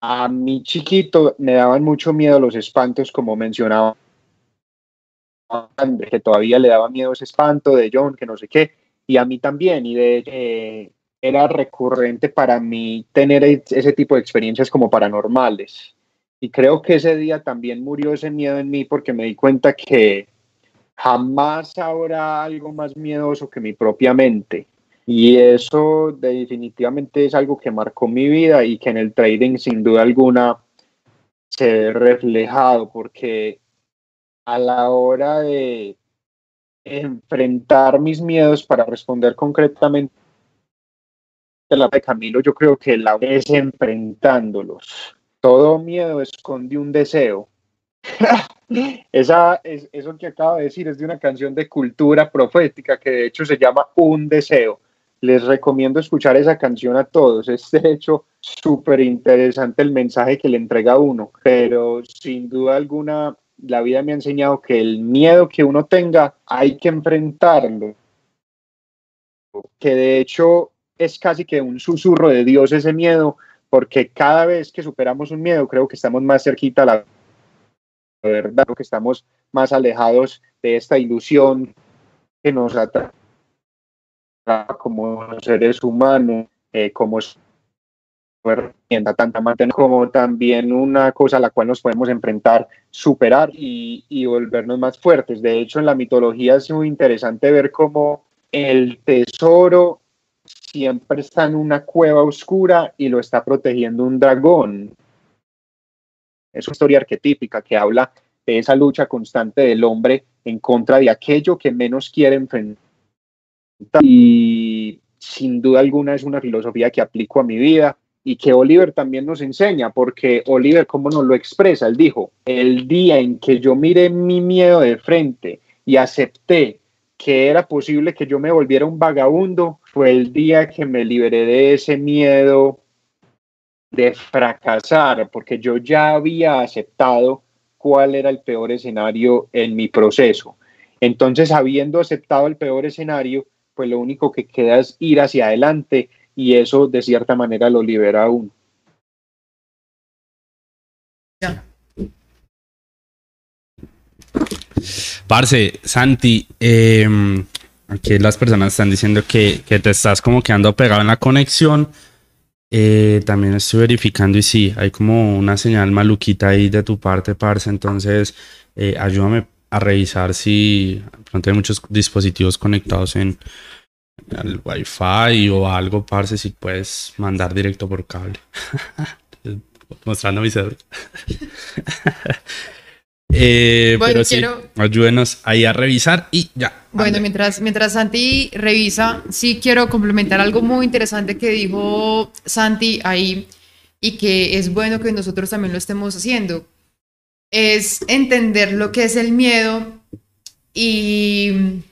a mi chiquito me daban mucho miedo los espantos, como mencionaba que todavía le daba miedo ese espanto de John, que no sé qué, y a mí también, y de eh, era recurrente para mí tener e-, ese tipo de experiencias como paranormales. Y creo que ese día también murió ese miedo en mí porque me di cuenta que jamás habrá algo más miedoso que mi propia mente. Y eso definitivamente es algo que marcó mi vida y que en el trading sin duda alguna se ve reflejado porque a la hora de enfrentar mis miedos para responder concretamente la de Camilo, yo creo que la es enfrentándolos. Todo miedo esconde un deseo. Esa, es, eso que acabo de decir es de una canción de cultura profética que de hecho se llama Un Deseo. Les recomiendo escuchar esa canción a todos. Es de hecho súper interesante el mensaje que le entrega a uno, pero sin duda alguna la vida me ha enseñado que el miedo que uno tenga hay que enfrentarlo. Que de hecho es casi que un susurro de Dios ese miedo, porque cada vez que superamos un miedo creo que estamos más cerquita a la verdad, que estamos más alejados de esta ilusión que nos atrae como seres humanos, eh, como herramienta, tanta mantener como también una cosa a la cual nos podemos enfrentar, superar y, y, volvernos más fuertes. De hecho, en la mitología es muy interesante ver cómo el tesoro siempre está en una cueva oscura y lo está protegiendo un dragón. Es una historia arquetípica que habla de esa lucha constante del hombre en contra de aquello que menos quiere enfrentar. Y sin duda alguna es una filosofía que aplico a mi vida y que Oliver también nos enseña, porque Oliver, ¿cómo nos lo expresa? Él dijo, el día en que yo miré mi miedo de frente y acepté que era posible que yo me volviera un vagabundo, fue el día que me liberé de ese miedo de fracasar, porque yo ya había aceptado cuál era el peor escenario en mi proceso. Entonces, habiendo aceptado el peor escenario, pues lo único que queda es ir hacia adelante y eso de cierta manera lo libera a uno. Parce, Santi, em, aquí las personas están diciendo que, te estás como quedando pegado en la conexión. Eh, también estoy verificando y sí, hay como una señal maluquita ahí de tu parte, parce. Entonces, eh, ayúdame a revisar si pronto hay muchos dispositivos conectados en, al wifi o algo, parce, si puedes mandar directo por cable. Mostrando mi celular. Eh, pero sí, ayúdenos ahí a revisar y ya. Bueno, mientras, mientras Santi revisa, sí quiero complementar algo muy interesante que dijo Santi ahí y que es bueno que nosotros también lo estemos haciendo. Es entender lo que es el miedo y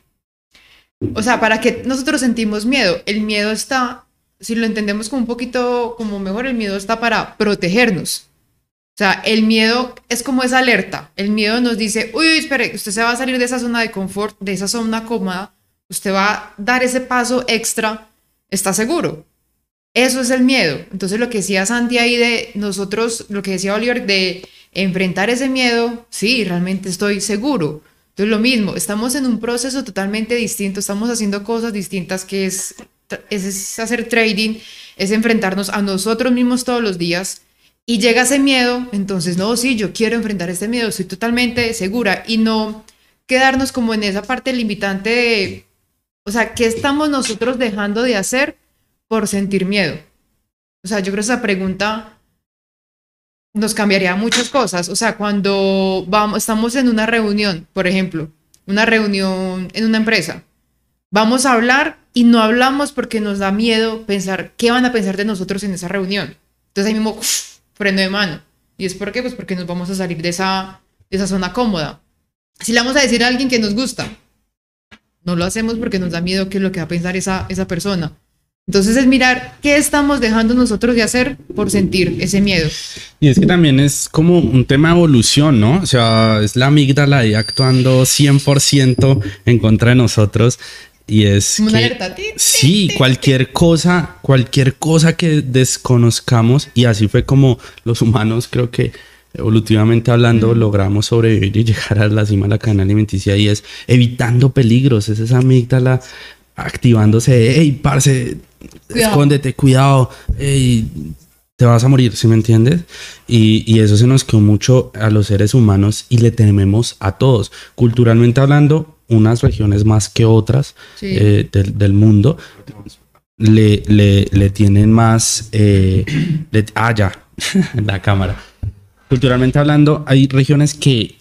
o sea, ¿para qué nosotros sentimos miedo? El miedo está, si lo entendemos como un poquito como mejor, el miedo está para protegernos. O sea, el miedo es como esa alerta. El miedo nos dice, uy, espere, usted se va a salir de esa zona de confort, de esa zona cómoda, usted va a dar ese paso extra, está seguro. Eso es el miedo. Entonces, lo que decía Santi ahí de nosotros, lo que decía Oliver de enfrentar ese miedo, sí, realmente estoy seguro. Entonces, lo mismo, estamos en un proceso totalmente distinto, estamos haciendo cosas distintas que es, es, hacer trading, es enfrentarnos a nosotros mismos todos los días y llega ese miedo, entonces, no, sí, yo quiero enfrentar este miedo, estoy totalmente segura y no quedarnos como en esa parte limitante de, O sea, ¿qué estamos nosotros dejando de hacer por sentir miedo? O sea, yo creo que esa pregunta nos cambiaría muchas cosas. O sea, cuando vamos, estamos en una reunión, por ejemplo, una reunión en una empresa, vamos a hablar y no hablamos porque nos da miedo pensar qué van a pensar de nosotros en esa reunión. Entonces ahí mismo uf, freno de mano. ¿Y es por qué? Pues porque nos vamos a salir de esa, de esa zona cómoda. Si le vamos a decir a alguien que nos gusta, no lo hacemos porque nos da miedo qué es lo que va a pensar esa, esa persona. Entonces es mirar qué estamos dejando nosotros de hacer por sentir ese miedo. Y es que también es como un tema de evolución, ¿no? O sea, es la amígdala ahí actuando 100% en contra de nosotros. Y es Como que, una alerta. Sí, cualquier cosa, cualquier cosa que desconozcamos y así fue como los humanos creo que evolutivamente hablando logramos sobrevivir y llegar a la cima de la cadena alimenticia y es evitando peligros, es esa amígdala activándose, hey, parce, Cuidado. escóndete, cuidado, hey, te vas a morir, ¿sí me entiendes? Y, y eso se nos quedó mucho a los seres humanos y le tememos a todos. Culturalmente hablando, unas regiones más que otras Sí. eh, del, del mundo le, le, le tienen más... Eh, le- ah, ya, la cámara. Culturalmente hablando, hay regiones que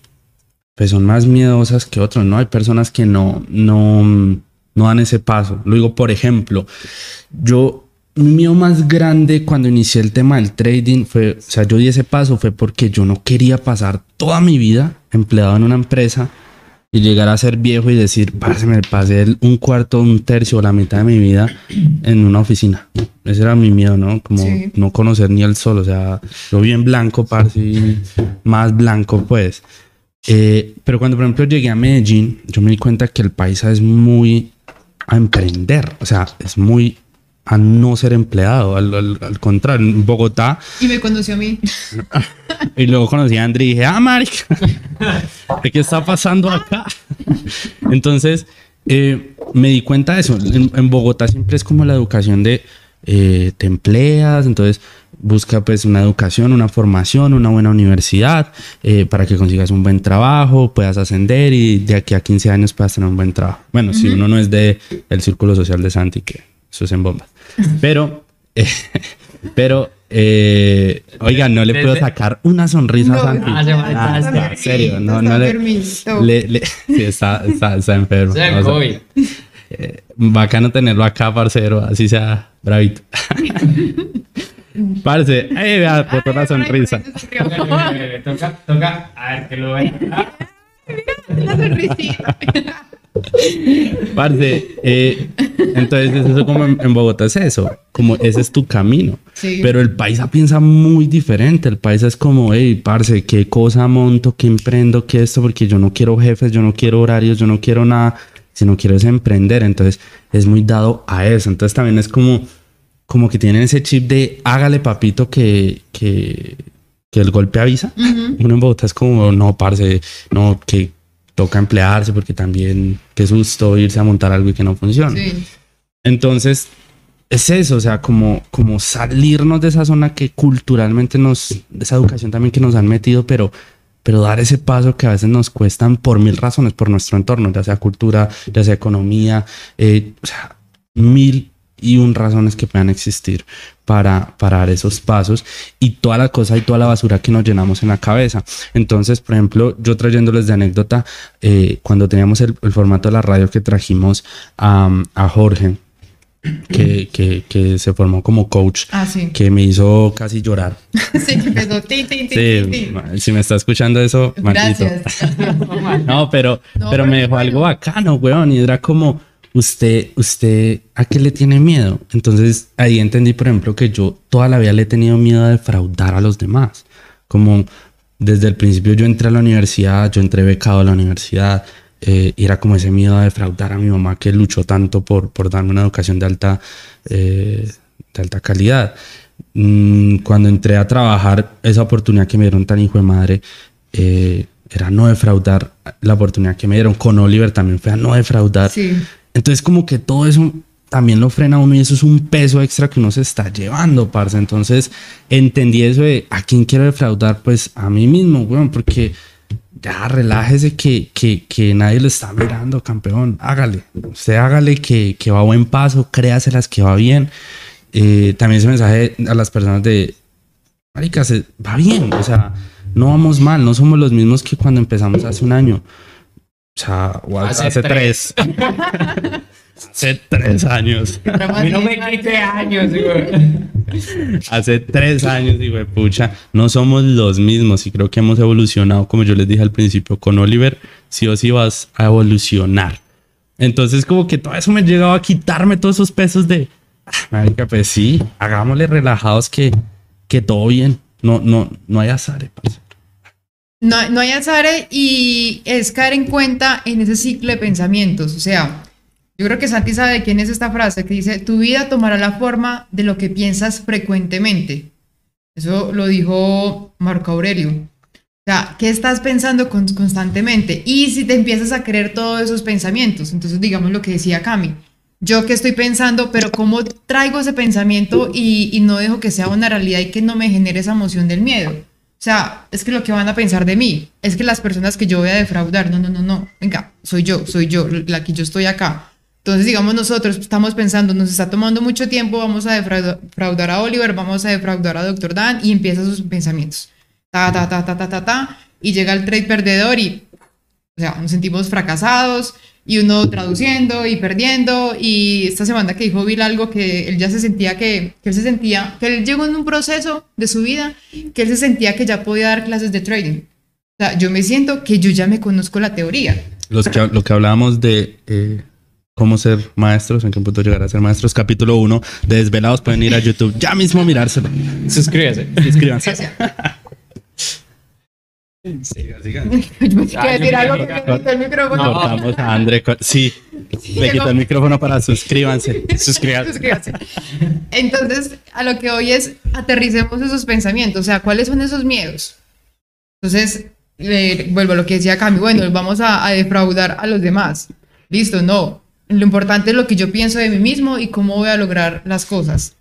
pues, son más miedosas que otras, ¿no? Hay personas que no, no, no dan ese paso. Lo digo, por ejemplo, yo, mi miedo más grande cuando inicié el tema del trading fue, o sea, yo di ese paso fue porque yo no quería pasar toda mi vida empleado en una empresa y llegar a ser viejo y decir, parce, me pasé un cuarto, un tercio o la mitad de mi vida en una oficina. Ese era mi miedo, ¿no? Como Sí. no conocer ni el sol, o sea, yo bien blanco, parce, y más blanco, pues. Eh, pero cuando, por ejemplo, llegué a Medellín, yo me di cuenta que el paisa es muy a emprender, o sea, es muy a no ser empleado, al, al- al contrario, en Bogotá, Y me conoció a mí. y luego conocí a André y dije, ah, marica, ¿qué está pasando acá? Entonces, eh, me di cuenta de eso. En, en Bogotá siempre es como la educación de eh, te empleas, entonces busca pues una educación, una formación, una buena universidad eh, para que consigas un buen trabajo, puedas ascender y de aquí a 15 años puedas tener un buen trabajo. Bueno, si uno no es de el círculo social de Santi, que eso es en bombas. Pero, eh, pero, eh, oiga, no le puedo sacar una sonrisa a No, Santi. ah, se va- Ah, está en serio, no, no le, le, le- sí, está, está, está enfermo. Se O sea, COVID. eh, bacano tenerlo acá, parcero, así sea bravito. Parce, eh, vea, botó la sonrisa. toca, toca, a ver que lo vean. La sonrisita. Parce, eh, entonces es eso como en, en Bogotá es eso, como ese es tu camino. Sí. Pero el paisa piensa muy diferente. El paisa es como, hey, parce, qué cosa monto, qué emprendo, qué esto, porque yo no quiero jefes, yo no quiero horarios, yo no quiero nada, sino quiero es emprender. Entonces es muy dado a eso. Entonces también es como, como que tienen ese chip de hágale papito que, que, que el golpe avisa. Uno en Bogotá es como, no, parce, no, que toca emplearse porque también qué susto irse a montar algo y que no funciona. Sí. Entonces, es eso, o sea, como, como salirnos de esa zona que culturalmente nos, esa educación también que nos han metido, pero, pero dar ese paso que a veces nos cuestan por mil razones, por nuestro entorno, ya sea cultura, ya sea economía, eh, o sea, mil y un razones que puedan existir para, para dar esos pasos y toda la cosa y toda la basura que nos llenamos en la cabeza. Entonces, por ejemplo, yo trayéndoles de anécdota, eh, cuando teníamos el, el formato de la radio que trajimos a, a Jorge, que, que, que se formó como coach, Ah, sí. que me hizo casi llorar. Sí, empezó. Tin, tin, tin, tin, Sí, si me está escuchando eso. Gracias. No, pero, No, pero pero me dejó bueno. algo bacano, weón. Y era como, usted, usted, ¿a qué le tiene miedo? Entonces ahí entendí, por ejemplo, que yo toda la vida le he tenido miedo a defraudar a los demás. Como desde el principio yo entré a la universidad, yo entré becado a la universidad. eh, y era como ese miedo a defraudar a mi mamá que luchó tanto por, por darme una educación de alta, eh, de alta calidad. Mm, cuando entré a trabajar, esa oportunidad que me dieron tan hijo de madre, eh, era no defraudar la oportunidad que me dieron. Con Oliver también fue a no defraudar. Sí. Entonces como que todo eso también lo frena a uno y eso es un peso extra que uno se está llevando, parce. Entonces entendí eso de a quién quiero defraudar, pues a mí mismo, weón, porque ya relájese que, que, nadie lo está mirando, campeón. Hágale. Usted hágale que, que va a buen paso, créaselas que va bien. Eh, también ese mensaje a las personas de, marica, va bien. O sea, no vamos mal, no somos los mismos que cuando empezamos hace un año. O sea, o hace, Hace hace tres. hace tres años. A mí no me quite años, güey. Hace tres años, digo, pucha, no somos los mismos y creo que hemos evolucionado, como yo les dije al principio, con Oliver, sí o sí vas a evolucionar. Entonces, como que todo eso me llegaba a quitarme todos esos pesos de, ah, marica, pues sí, hagámosle relajados que, que todo bien, no, no, no hay azar. parce. No, hay azar y es caer en cuenta en ese ciclo de pensamientos. O sea, yo creo que Santi sabe de quién es esta frase que dice, tu vida tomará la forma de lo que piensas frecuentemente. Eso lo dijo Marco Aurelio. O sea, ¿qué estás pensando con- constantemente? Y si te empiezas a creer todos esos pensamientos, entonces digamos lo que decía Cami. Yo que estoy pensando, pero ¿cómo traigo ese pensamiento y no dejo que sea una realidad y que no me genere esa emoción del miedo? O sea, es que lo que van a pensar de mí, es que las personas que yo voy a defraudar, no, no, no, no, venga, soy yo, soy yo, la que yo estoy acá. Entonces, digamos, nosotros estamos pensando, nos está tomando mucho tiempo, vamos a defrauda- defraudar a Oliver, vamos a defraudar a Dr. Dan y empieza sus pensamientos. Ta, ta, ta, ta, ta, ta, ta, y llega el trade perdedor y, o sea, nos sentimos fracasados y uno traduciendo y perdiendo. Y esta semana que dijo Bill algo que él ya se sentía que, que él se sentía, que él llegó en un proceso de su vida que él se sentía que ya podía dar clases de trading. O sea, yo me siento que yo ya me conozco la teoría. Los que, lo que hablábamos de eh, cómo ser maestros, en qué punto llegar a ser maestros, capítulo 1 de Desvelados, pueden ir a YouTube ya mismo a mirárselo. Suscríbase. Inscríbanse. Yo me quedé decir algo que me quitó el micrófono. Cortamos a André. co- Sí, le quitó el micrófono para suscríbanse. Entonces, a lo que hoy es aterricemos esos pensamientos, o sea, ¿cuáles son esos miedos? Entonces, eh, vuelvo a lo que decía Cami, bueno, vamos a, a defraudar a los demás. Listo, no. Lo importante es lo que yo pienso de mí mismo y cómo voy a lograr las cosas.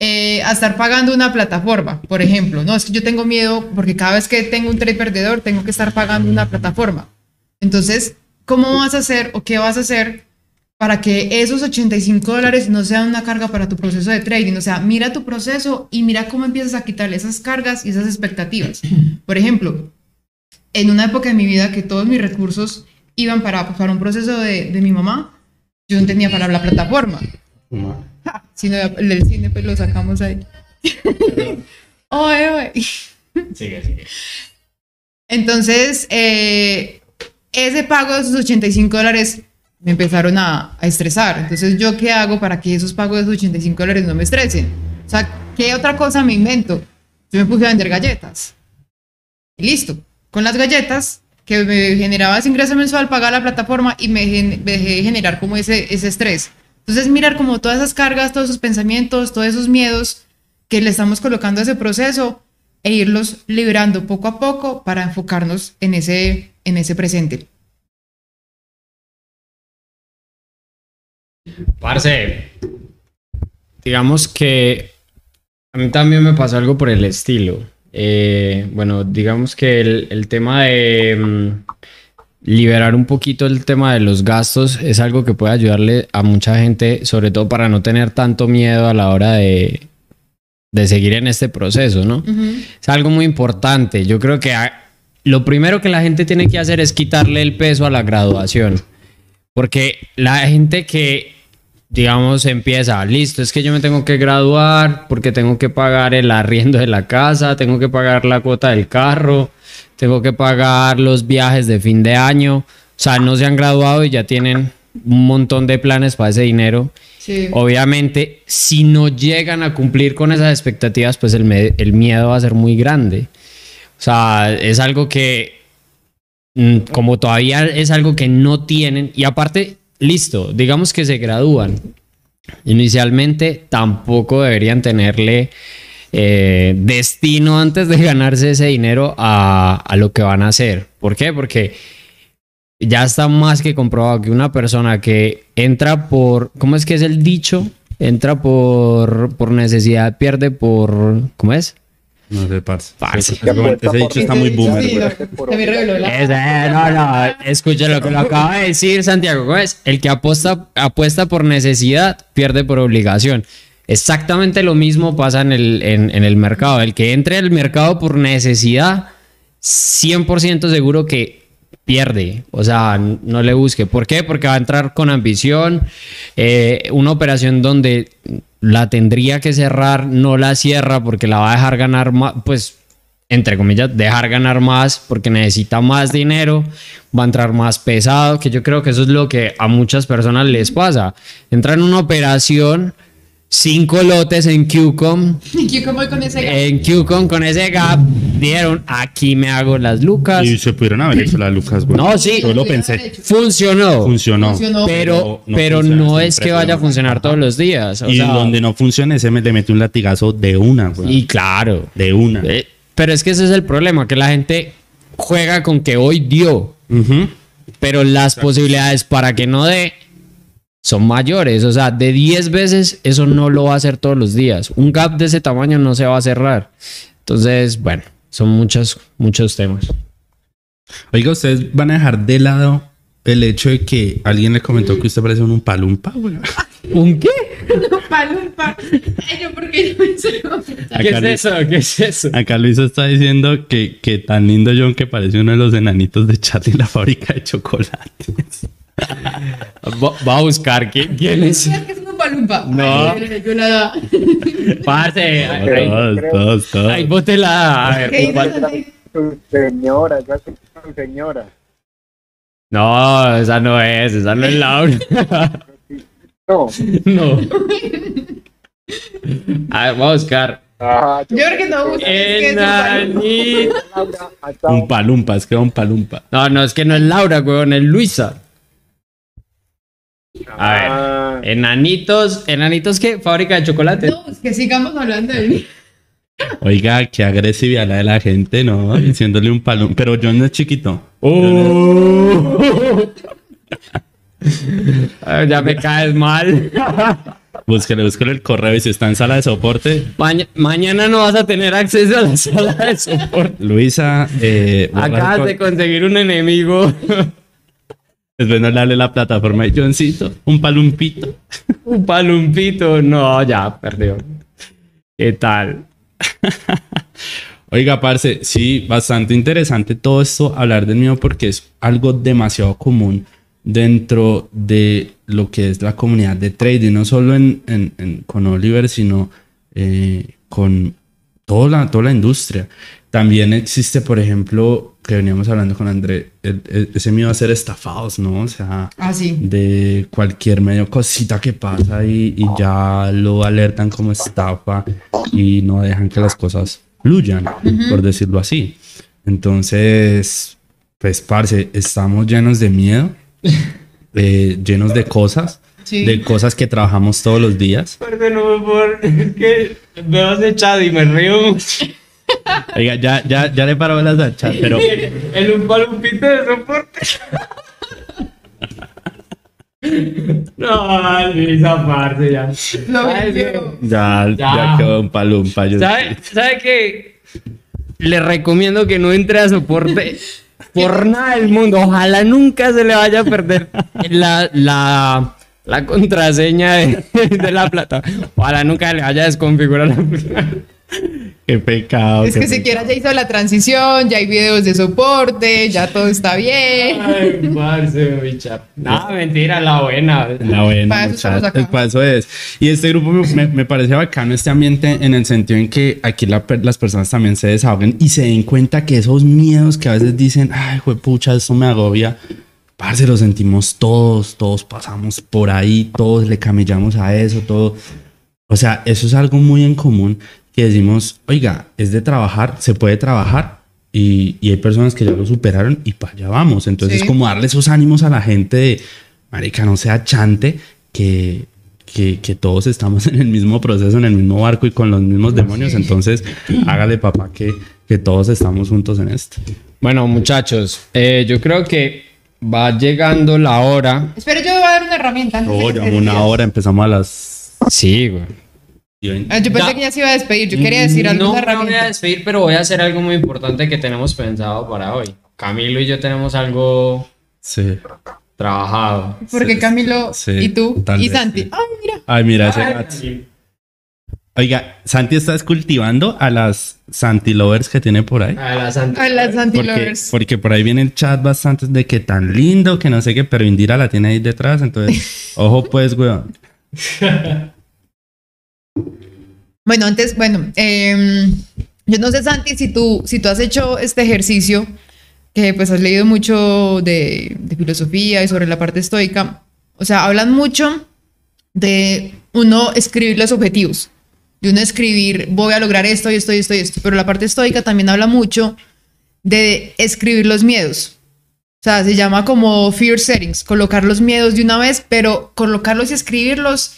Eh, a estar pagando una plataforma, por ejemplo. No, es que yo tengo miedo porque cada vez que tengo un trade perdedor tengo que estar pagando una plataforma. Entonces, ¿cómo vas a hacer o qué vas a hacer para que esos 85 dólares no sean una carga para tu proceso de trading? O sea, mira tu proceso y mira cómo empiezas a quitarle esas cargas y esas expectativas. Por ejemplo, en una época de mi vida que todos mis recursos iban para, para un proceso de, de mi mamá, yo no tenía para la plataforma. Ja, Sino el del cine, pues lo sacamos ahí. Oye, oye. Sigue, sigue. Entonces, eh, ese pago de esos 85 dólares me empezaron a, a estresar. Entonces, ¿yo qué hago para que esos pagos de esos 85 dólares no me estresen? O sea, ¿qué otra cosa me invento? Yo me puse a vender galletas. Y listo. Con las galletas, que me generaba ese ingreso mensual, pagaba la plataforma y me, gen- me dejé de generar como ese, ese estrés. Entonces, mirar como todas esas cargas, todos esos pensamientos, todos esos miedos que le estamos colocando a ese proceso e irlos liberando poco a poco para enfocarnos en ese, en ese presente. Parce, digamos que a mí también me pasó algo por el estilo. Eh, bueno, digamos que el, tema de mm, liberar un poquito el tema de los gastos es algo que puede ayudarle a mucha gente, sobre todo para no tener tanto miedo a la hora de, de seguir en este proceso, ¿no? Es algo muy importante. Yo creo que a- lo primero que la gente tiene que hacer es quitarle el peso a la graduación. Porque la gente que, digamos, empieza, listo, es que yo me tengo que graduar porque tengo que pagar el arriendo de la casa, tengo que pagar la cuota del carro, tengo que pagar los viajes de fin de año. O sea, no se han graduado y ya tienen un montón de planes para ese dinero. Sí. Obviamente, si no llegan a cumplir con esas expectativas, pues el, el miedo va a ser muy grande. O sea, es algo que, mm, como todavía es algo que no tienen, y aparte, listo, digamos que se gradúan. Inicialmente tampoco deberían tenerle eh, destino antes de ganarse ese dinero a, a lo que van a hacer. ¿Por qué? Porque ya está más que comprobado que una persona que entra por, ¿cómo es que es el dicho? Entra por, por necesidad, pierde por, ¿cómo es? No sé, parce. Parce. Ese, dicho está muy boomer, Sí, Ese, no, no, escucha lo que lo acaba de decir Santiago Gómez. El que apuesta, apuesta por necesidad pierde por obligación. Exactamente lo mismo pasa en el, en, el mercado. El que entre al mercado por necesidad, 100% seguro que pierde. O sea, no le busque. ¿Por qué? Porque va a entrar con ambición. eh, una operación donde la tendría que cerrar, no la cierra porque la va a dejar ganar más. Pues entre comillas, dejar ganar más porque necesita más dinero, va a entrar más pesado, que yo creo que eso es lo que a muchas personas les pasa. Entran en una operación, cinco lotes en QCOM, ¿Y cómo voy con ese? en QCOM con ese gap, dieron, aquí me hago las lucas. Y se pudieron haber hecho las lucas, güey. No, sí. Yo lo pensé. Funcionó. Funcionó. Funcionó. Pero, No, pero funciona no es que vaya a funcionar todos los días. o y sea, donde no funcione, ese me le mete un latigazo de una, güey. y claro. De una. Eh, Pero es que ese es el problema, que la gente juega con que hoy dio, pero las posibilidades para que no dé son mayores. O sea, de 10 veces eso no lo va a hacer todos los días. Un gap de ese tamaño no se va a cerrar. Entonces, bueno, son muchos, muchos temas. Oiga, ¿ustedes van a dejar de lado el hecho de que alguien le comentó que usted parece un palumpa, güey? ¿Un qué? Palumpa. Ay, yo, ¿por qué no comentar? ¿Qué Acá es eso? ¿Qué es eso? Acá Luisa está diciendo que, que tan lindo John que parece uno de los enanitos de Charlie la fábrica de chocolates. Va, a buscar quién, quién es. ¿Sabes qué es? No. Ay, yo la... Parce, ahí, Todos, todos, todos. ahí bótela. A ver, ¿Qué ¿cuál- dices, Santi? Su señora, esa es su señora. No, esa no es, esa no es Laura. No. no. A ver, voy a buscar. Ajá, Yo creo que no gusta. que un palumpa. Enanito. Laura, hasta Un palumpa, es que era un palumpa. No, no, es que no es Laura, weón, es Luisa. A ver. Ah, Enanitos, ¿enanitos qué? Fábrica de chocolate. No, es que sigamos hablando de mí. Oiga, qué agresividad la de la gente, ¿no? Diciéndole un palumpa. Pero John no es chiquito. Oh. Ya me caes mal. Búsquele, búsquele el correo y si está en sala de soporte. Maña- mañana no vas a tener acceso a la sala de soporte. Luisa, eh, Acabas de conseguir un enemigo. Después no le hable la plataforma de Johncito, un palumpito. Un palumpito. No, ya, perdió. ¿Qué tal? Oiga, parce, sí, bastante interesante todo esto, hablar del mío, porque es algo demasiado común dentro de lo que es la comunidad de trading, no solo en, en- en- con Oliver, sino eh, con toda la, toda la industria. También existe, por ejemplo, que veníamos hablando con André, el- el- ese miedo a ser estafados, ¿no? O sea, Ah, sí. de cualquier medio cosita que pasa y, y ya lo alertan como estafa y no dejan que las cosas fluyan, por decirlo así. Entonces, pues, parce, estamos llenos de miedo, eh, llenos de cosas, Sí. de cosas que trabajamos todos los días. Perdón, por que me has echado y me río mucho. Oiga, ya, ya, ya le paró las al chat, pero El un palumpito de soporte. No, Luisa, parce, ya. Ay, ya, ya. Ya. quedó un palumpa. yo- ¿Sabe, ¿Sabe qué? Le recomiendo que no entre a soporte por nada del mundo. Ojalá nunca se le vaya a perder la, la, la contraseña de, la plata. Ojalá nunca le vaya a desconfigurar la. Qué pecado. Es que siquiera ya hizo la transición, ya hay videos de soporte, ya todo está bien. Ay, parce, bicha. No, mentira, la buena. La buena, Para eso estamos muchachos, acá. para eso es. Y este grupo me, me, parece bacano este ambiente en el sentido en que aquí la las personas también se desahoguen y se den cuenta que esos miedos que a veces dicen, ay, pucha, esto me agobia. Parce, lo sentimos todos, todos pasamos por ahí, todos le camellamos a eso, todo. O sea, eso es algo muy en común que decimos, oiga, es de trabajar, se puede trabajar y, y hay personas que ya lo superaron y para allá vamos. Entonces, Sí. es como darle esos ánimos a la gente de, marica, no sea chante, que, que, que todos estamos en el mismo proceso, en el mismo barco y con los mismos demonios. Entonces, hágale, papá, que, que todos estamos juntos en esto. Bueno, muchachos, eh, yo creo que va llegando la hora. Espera, yo voy a dar una herramienta. de Oh, una hora, empezamos a las... Sí, güey. Ah, yo pensé Ya. que ya se iba a despedir. Yo quería decir algo No me voy a despedir, pero voy a hacer algo muy importante que tenemos pensado para hoy. Camilo y yo tenemos algo Sí. trabajado. Porque Sí, Camilo sí, y tú y vez, Santi. sí. Ay, mira. Ay, mira ese gato. Oiga, Santi estás cultivando a las Santi lovers que tiene por ahí. A la Santa. A las Santi Porque, lovers. porque por ahí viene el chat bastante de que tan lindo, que no sé qué, pero Indira la tiene ahí detrás, entonces, ojo pues, weón. Bueno, antes, bueno, em, yo no sé, Santi, si tú, si tú has hecho este ejercicio, que pues has leído mucho de, de filosofía y sobre la parte estoica, o sea, hablan mucho de uno escribir los objetivos, de uno escribir, voy a lograr esto y esto y esto y esto, pero la parte estoica también habla mucho de escribir los miedos. O sea, se llama como fear settings, colocar los miedos de una vez, pero colocarlos y escribirlos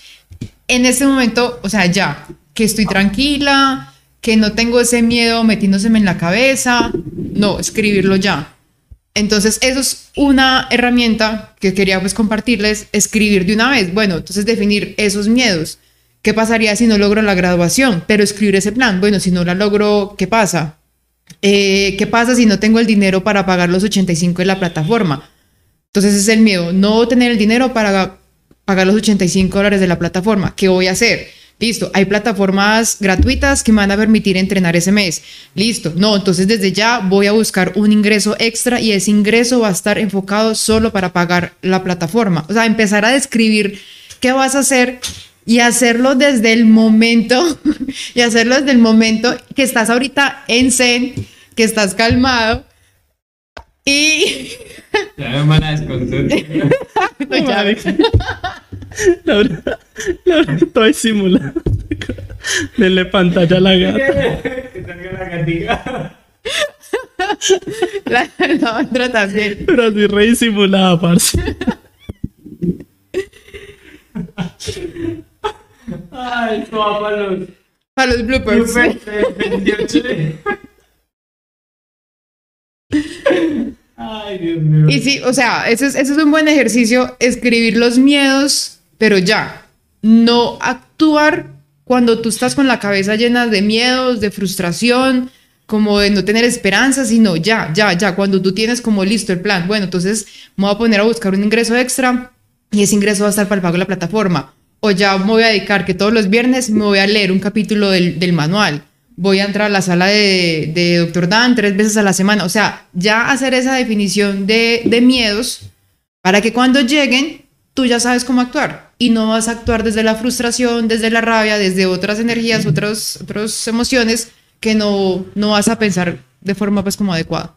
en ese momento, o sea, ya, que estoy tranquila, que no tengo ese miedo metiéndoseme en la cabeza, no, escribirlo ya. Entonces, eso es una herramienta que quería pues compartirles, escribir de una vez. Bueno, entonces definir esos miedos. ¿Qué pasaría si no logro la graduación? Pero escribir ese plan. Bueno, si no la logro, ¿qué pasa? Eh, ¿Qué pasa si no tengo el dinero para pagar los 85 de la plataforma? Entonces es el miedo, no tener el dinero para pagar los 85 dólares de la plataforma. ¿Qué voy a hacer? Listo, hay plataformas gratuitas que me van a permitir entrenar ese mes. Listo, no, entonces desde ya voy a buscar un ingreso extra y ese ingreso va a estar enfocado solo para pagar la plataforma. O sea, empezar a describir qué vas a hacer y hacerlo desde el momento, y hacerlo desde el momento que estás ahorita en zen, que estás calmado y... Ya me van a descontar. No, ya. Laura, Laura estoy simulando. Denle pantalla a la gata. Que salga la gatica. La, la otra también. Pero así re disimulada, parce. Ay, esto va para los Para los bloopers. bloopers de 28 de- Y sí, o sea, ese es, ese es un buen ejercicio, escribir los miedos, pero ya, no actuar cuando tú estás con la cabeza llena de miedos, de frustración, como de no tener esperanza, sino ya, ya, ya, cuando tú tienes como listo el plan, bueno, entonces me voy a poner a buscar un ingreso extra y ese ingreso va a estar para el pago de la plataforma. O ya me voy a dedicar que todos los viernes me voy a leer un capítulo del, del manual. Voy a entrar a la sala de, de Dr. Dan tres veces a la semana. O sea, ya hacer esa definición de, de miedos para que cuando lleguen tú ya sabes cómo actuar y no vas a actuar desde la frustración, desde la rabia, desde otras energías, otros, otras emociones que no, no vas a pensar de forma pues como adecuada.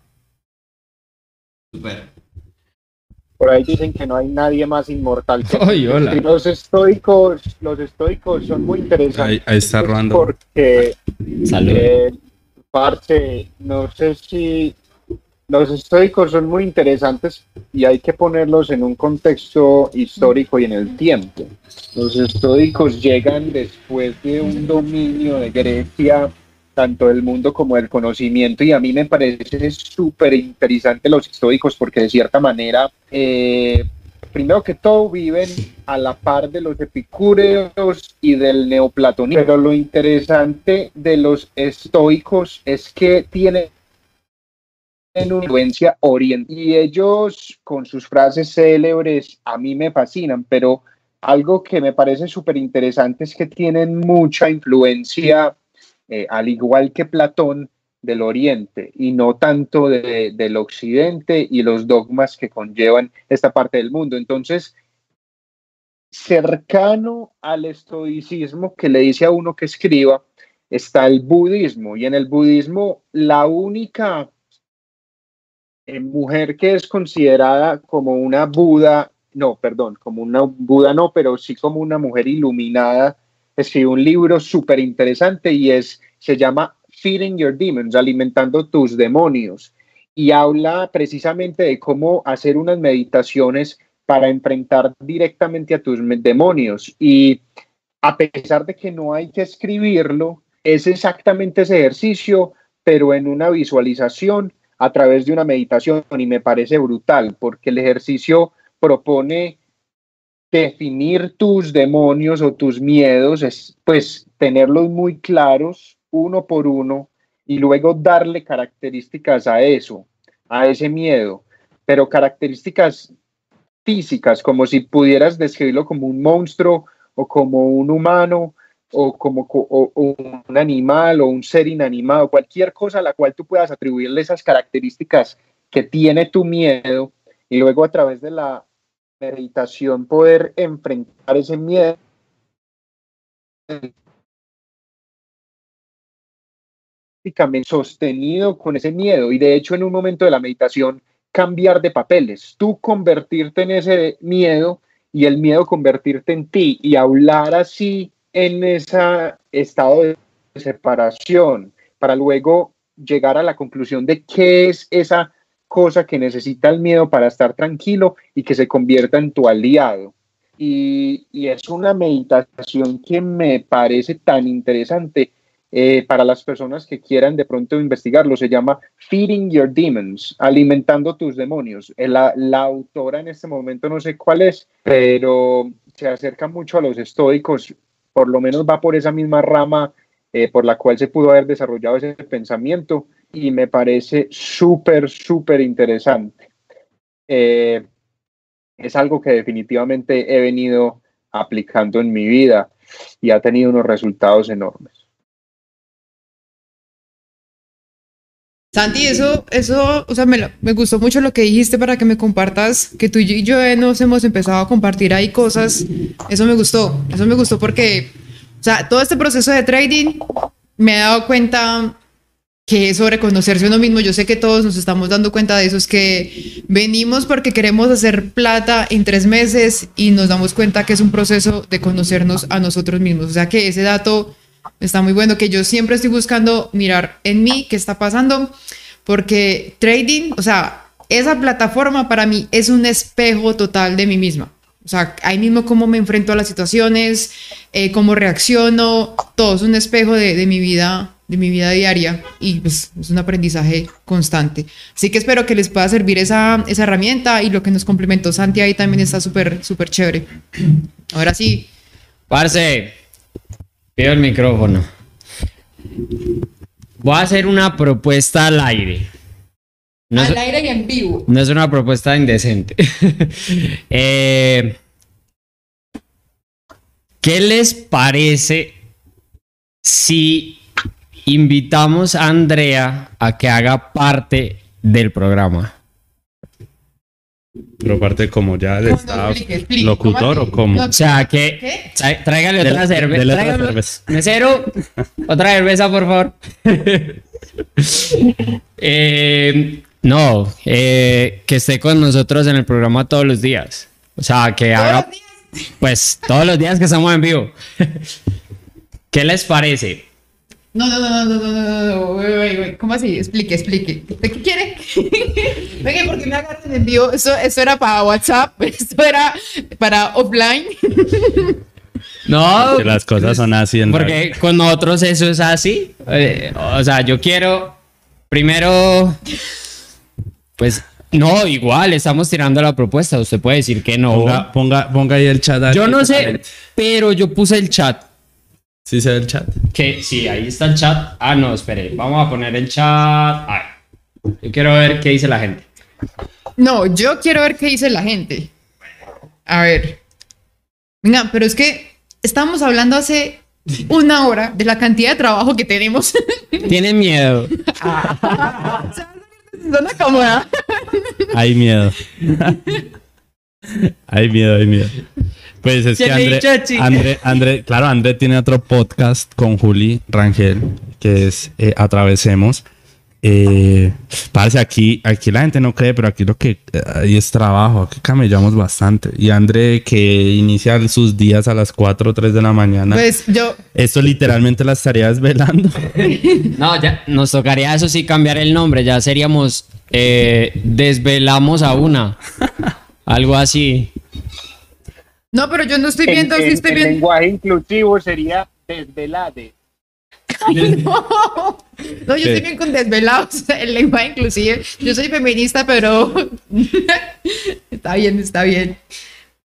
Super. Por ahí dicen que no hay nadie más inmortal que Ay, hola. Y los estoicos, los estoicos son muy interesantes. Ahí, ahí está robando. Porque, Salud. eh, parce, no sé si los estoicos son muy interesantes y hay que ponerlos en un contexto histórico y en el tiempo. Los estoicos llegan después de un dominio de Grecia, tanto del mundo como del conocimiento, y a mí me parece súper interesante los estoicos porque de cierta manera, eh, primero que todo, viven a la par de los epicúreos y del neoplatonismo. Pero lo interesante de los estoicos es que tienen una influencia oriental y ellos con sus frases célebres a mí me fascinan, pero algo que me parece súper interesante es que tienen mucha influencia, eh, al igual que Platón, del Oriente y no tanto de- del Occidente y los dogmas que conllevan esta parte del mundo. Entonces, cercano al estoicismo que le dice a uno que escriba, está el budismo y en el budismo la única eh, mujer que es considerada como una Buda, no, perdón, como una Buda no, pero sí como una mujer iluminada, escribió un libro súper interesante y es, se llama Feeding Your Demons, alimentando tus demonios, y habla precisamente de cómo hacer unas meditaciones para enfrentar directamente a tus demonios. Y a pesar de que no hay que escribirlo, es exactamente ese ejercicio, pero en una visualización a través de una meditación y me parece brutal porque el ejercicio propone definir tus demonios o tus miedos, es, pues tenerlos muy claros uno por uno y luego darle características a eso, a ese miedo, pero características físicas, como si pudieras describirlo como un monstruo o como un humano o como un animal o un ser inanimado, cualquier cosa a la cual tú puedas atribuirle esas características que tiene tu miedo y luego a través de la meditación poder enfrentar ese miedo. Sostenido con ese miedo. Y de hecho en un momento de la meditación cambiar de papeles, tú convertirte en ese miedo y el miedo convertirte en ti. Y hablar así en ese estado de separación para luego llegar a la conclusión de qué es esa cosa que necesita el miedo para estar tranquilo y que se convierta en tu aliado. Y, es una meditación que me parece tan interesante eh, para las personas que quieran de pronto investigarlo, se llama Feeding Your Demons, alimentando tus demonios. Eh, la, la, autora en este momento no sé cuál es, pero se acerca mucho a los estoicos, por lo menos va por esa misma rama eh, por la cual se pudo haber desarrollado ese pensamiento y me parece súper, súper interesante. es algo que definitivamente he venido aplicando en mi vida y ha tenido unos resultados enormes. Santi, eso, eso, o sea, me, me, gustó mucho lo que dijiste para que me compartas, que tú y yo nos hemos empezado a compartir ahí cosas. Eso me gustó, eso me gustó porque, o sea, todo este proceso de trading me he dado cuenta que eso reconocerse uno mismo, yo sé que todos nos estamos dando cuenta de eso, es que venimos porque queremos hacer plata en tres meses y nos damos cuenta que es un proceso de conocernos a nosotros mismos. O sea que ese dato Está muy bueno que yo siempre estoy buscando mirar en mí qué está pasando, porque trading, o sea, esa plataforma para mí es un espejo total de mí misma. O sea, ahí mismo cómo me enfrento a las situaciones, eh, cómo reacciono, todo es un espejo de, de, mi vida, de mi vida diaria y pues es un aprendizaje constante. Así que espero que les pueda servir esa, esa herramienta y lo que nos complementó Santi ahí también está súper, súper chévere. Ahora sí. Parce, Pido el micrófono. Voy a hacer una propuesta al aire. al aire y en vivo. No es una propuesta indecente. Eh, ¿Qué les parece si invitamos a Andrea a que haga parte del programa? Pero parte como ya de estado locutor o como. o sea, que tráigale otra cerveza. Mesero, otra cerveza, por favor. Eh, no, eh, que esté con nosotros en el programa todos los días. O sea, que haga. Pues todos los días que estamos en vivo. ¿Qué les parece? No, no, no, no, no, no, no, no, ¿cómo así? Explique, explique. ¿De qué quiere? Venga, porque me agarran en envío. Eso, eso era para WhatsApp, esto era para offline. No. Que las cosas son así. En porque con nosotros eso es así. Eh, o sea, yo quiero primero, pues no, igual, estamos tirando la propuesta. Usted puede decir que no. Ponga, ponga, ponga ahí el chat. Yo no sé, pero yo puse el chat. ¿Sí se ve el chat? Que sí, ahí está el chat. Ah, no, espere. Vamos a poner el chat. yo quiero ver qué dice la gente. No, yo quiero ver qué dice la gente. A ver. Venga, pero es que estamos hablando hace una hora de la cantidad de trabajo que tenemos. Tienen miedo. Zona cómoda. Hay miedo. hay miedo, hay miedo. Pues es que André, André, claro, André tiene otro podcast con Juli Rangel, que es eh, Atravesemos. Eh, parece aquí, aquí la gente no cree, pero aquí lo que hay es trabajo, aquí camellamos bastante. Y André que inicia sus días a las 4 o 3 de la mañana. Pues yo... Esto literalmente las estaría velando. no, ya nos tocaría eso sí cambiar el nombre, ya seríamos eh, desvelamos a una. Algo así. No, pero yo no estoy viendo si estoy viendo. El lenguaje inclusivo sería desvelade. no. no, yo estoy bien con desvelados, el lenguaje inclusive. Yo soy feminista, pero está bien, está bien.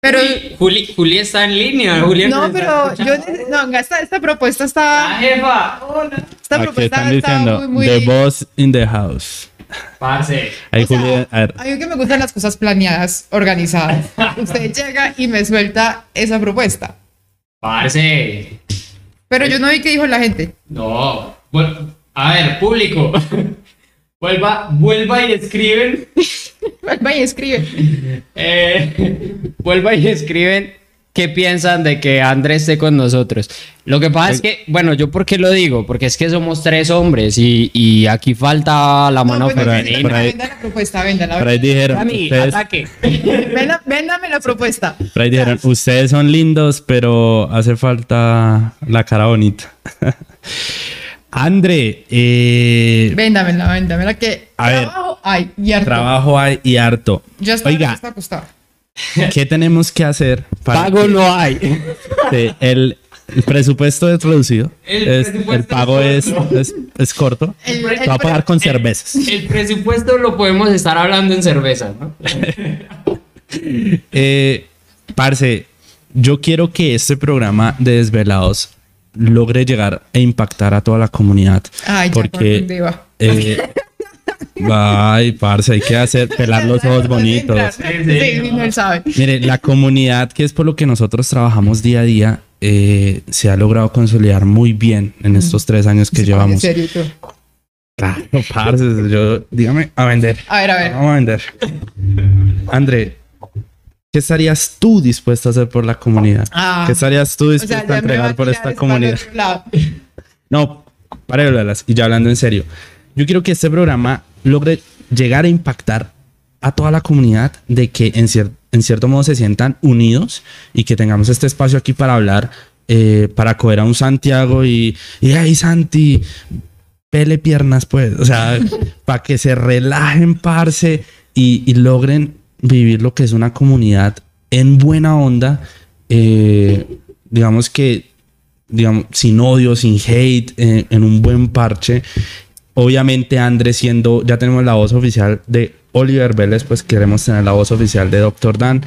Pero, Juli, está en línea. Juli no, pero yo, no, esta, esta propuesta está, jefa. Hola. esta Aquí propuesta están está diciendo, muy, muy, The boss in the house. Parce. Ahí O sea, Juli, a ver, a mí que me gustan las cosas planeadas, organizadas. Usted llega y me suelta esa propuesta. Parce. Pero yo no vi qué dijo la gente. No. Bueno, a ver, público. vuelva, vuelva y escriben. Vuelva y escribe. Eh, vuelva y escriben qué piensan de que Andrés esté con nosotros. Lo que pasa es que, bueno, yo por qué lo digo, porque es que somos tres hombres y, y aquí falta la mano bueno, femenina. por ahí- venda la propuesta, véndala. por ahí dijeron, Dani, ustedes, ataque. Venda- Véndame la propuesta. por ahí dijeron, ustedes son lindos, pero hace falta la cara bonita. André, eh, Véndamela, véndamela que A ver. trabajo hay y harto. trabajo hay y harto. Ya está, Oiga, está acostado. ¿qué tenemos que hacer para Pago que- no hay. Sí, el, el presupuesto es reducido. El Es- el, pago es es, corto. es, es corto. El- va a pagar con el- cervezas. El presupuesto lo podemos estar hablando en cerveza, ¿no? Eh, parce, yo quiero que este programa de Desvelados logre llegar e impactar a toda la comunidad. Ay, ya, ¿por porque, dónde va? eh, ay, parce, hay que hacer pelar los ojos bonitos. Sí, sí, no él sabe. Mire, la comunidad, que es por lo que nosotros trabajamos día a día, eh, se ha logrado consolidar muy bien en estos tres años que llevamos. serio. Claro, parce, yo, dígame, a vender. A ver, a ver. Vamos a vender. André, ¿qué estarías tú dispuesto a hacer por la comunidad? Ah. ¿Qué estarías tú O dispuesto sea, a entregar a por esta comunidad? No, para hablarlas. Y ya hablando en serio, yo quiero que este programa logre llegar a impactar a toda la comunidad de que en, cier- en cierto modo se sientan unidos y que tengamos este espacio aquí para hablar, eh, para coger a un Santiago y, y ay Santi, pele piernas pues, o sea, para que se relajen, parce, y, y logren vivir lo que es una comunidad en buena onda, eh, digamos que digamos, sin odio, sin hate, eh, en un buen parche. Obviamente, Andrés siendo, ya tenemos la voz oficial de Oliver Vélez, pues queremos tener la voz oficial de Dr. Dan.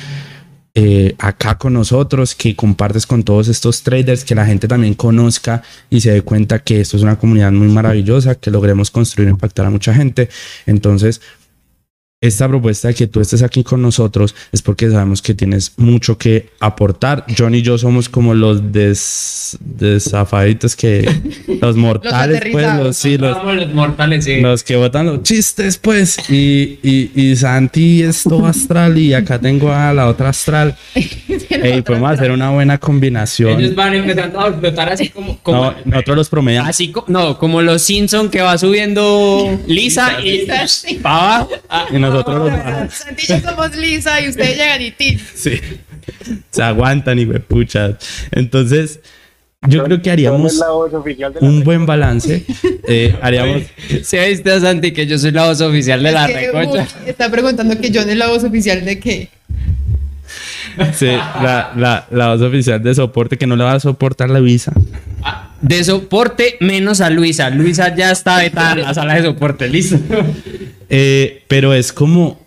eh, acá con nosotros, que compartes con todos estos traders, que la gente también conozca y se dé cuenta que esto es una comunidad muy maravillosa, que logremos construir e impactar a mucha gente. Entonces, esta propuesta de que tú estés aquí con nosotros es porque sabemos que tienes mucho que aportar. John y yo somos como los des, desafaditos que los mortales, pues, los, sí, los, mortales, sí. los que botan los chistes, pues. Y, y, y Santi es todo astral y acá tengo a la otra astral. Ey, podemos hacer una buena combinación. Ellos van empezando a explotar así como... como No, nosotros los promediamos. Así co- no, como los Simpson que va subiendo Lisa y Lisa, sí. para abajo. Nosotros los bajamos. Santi y yo somos Lisa y ustedes llegan y tin. Sí. Se aguantan y puchas. Entonces, yo creo que haríamos un buen balance. Eh, haríamos. ¿Se viste a Santi que yo soy la voz oficial de la recocha? está preguntando que John es la voz oficial de qué. Sí, la, la, la voz oficial de soporte que no le va a soportar la visa. Ah, De soporte menos a Luisa. Luisa ya está vetada en la sala de soporte, listo. Eh, pero es como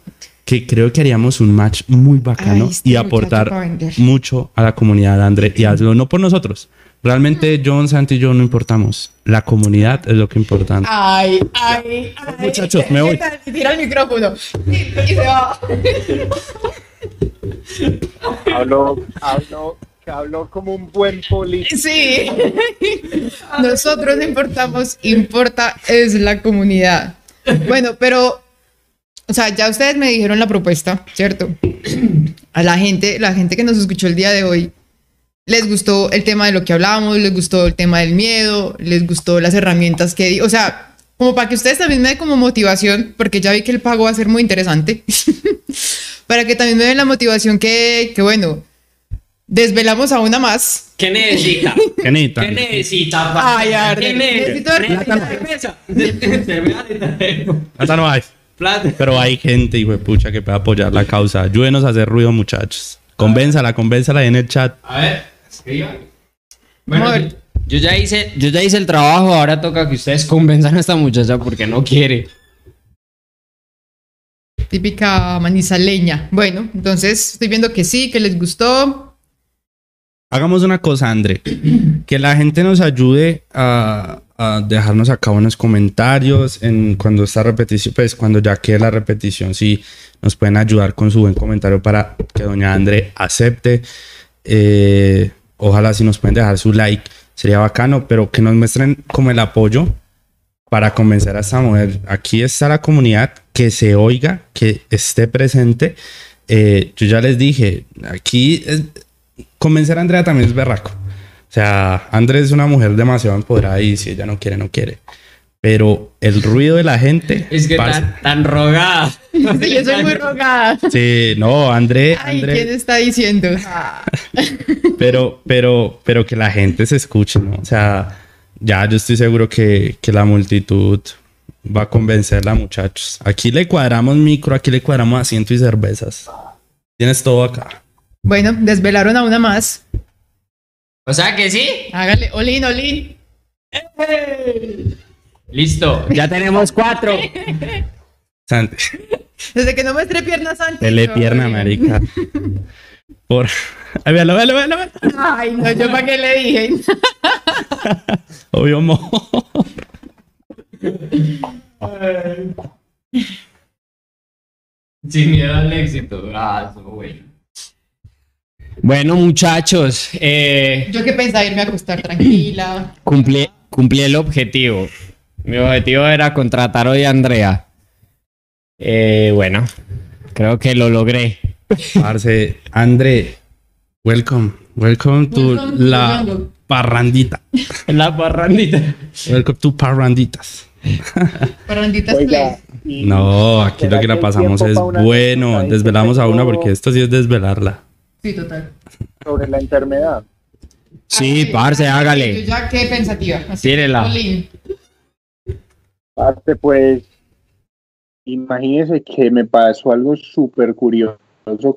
que creo que haríamos un match muy bacano Ay, y aportar mucho a la comunidad, André. Y hazlo no por nosotros. Realmente John, Santi y yo no importamos. La comunidad es lo que importa. Ay, ay, ay. Muchachos, me voy. Tira el micrófono. Y se va. Habló, habló, habló como un buen político. Sí. Nosotros no importamos, importa es la comunidad. Bueno, pero, o sea, ya ustedes me dijeron la propuesta, ¿cierto? A la gente, la gente que nos escuchó el día de hoy, les gustó el tema de lo que hablábamos, les gustó el tema del miedo, les gustó las herramientas que di, o sea, como para que ustedes también me den como motivación, porque ya vi que el pago va a ser muy interesante, para que también me den la motivación que, que bueno, desvelamos a una más. ¿Qué necesita? ¿Qué necesitan? ¿Qué necesita? Ay, arde. ¿Qué necesita? Necesita. Plata no hay. Plata. Pero hay gente, hijo de pucha, que puede apoyar la causa. Ayúdenos a hacer ruido, muchachos. Convénzala, convénzala ahí en el chat. A ver, escriban. Vamos a Bueno, ver. yo ya hice, yo ya hice el trabajo, ahora toca que ustedes convenzan a esta muchacha porque no quiere. típica manizaleña. Bueno, entonces estoy viendo que sí, que les gustó. Hagamos una cosa, André. Que la gente nos ayude a, a dejarnos acá unos comentarios en cuando esta repetición, pues cuando ya quede la repetición, si nos pueden ayudar con su buen comentario para que doña André acepte. Eh, ojalá si nos pueden dejar su like, sería bacano, pero que nos muestren como el apoyo para convencer a esta mujer. Aquí está la comunidad, que se oiga, que esté presente. Eh, yo ya les dije, aquí es- convencer a Andrea también es berraco. O sea, Andrea es una mujer demasiado empoderada y si ella no quiere, no quiere. Pero el ruido de la gente... Es que parce- tan, tan rogada. Sí, yo soy muy rogada. Sí, no, André, Ay, André, ¿quién está diciendo? Ah, pero, pero, pero que la gente se escuche, ¿no? O sea, ya yo estoy seguro que, que la multitud va a convencerla, muchachos. Aquí le cuadramos micro, aquí le cuadramos asiento y cervezas. Tienes todo acá. Bueno, desvelaron a una más. O sea que sí. Hágale, Olin, Olin. Listo. Ya tenemos cuatro. Sante, Desde que no muestre piernas antes. Dele no, pierna, marica. Por... Ay, véalo, véalo, véalo. Ay, no, yo para qué le dije. Obvio, mo. Sin miedo al éxito. Ah, eso, bueno. Bueno, muchachos, eh, Yo que pensaba irme a acostar tranquila. cumplí, cumplí el objetivo. Mi objetivo era contratar hoy a Andrea. Eh, bueno, creo que lo logré. Parce, André, welcome. Welcome to Welcome to la Durango. parrandita. La parrandita. Welcome to parranditas. Parranditas Oiga, y- No, aquí lo ¿será que la pasamos es bueno. Desvelamos a una porque esto sí es desvelarla. Sí, total. Sobre la enfermedad. Sí, Ay, parce, Yo hágale. ya qué pensativa. Tírela. Parte, pues, imagínese que me pasó algo súper curioso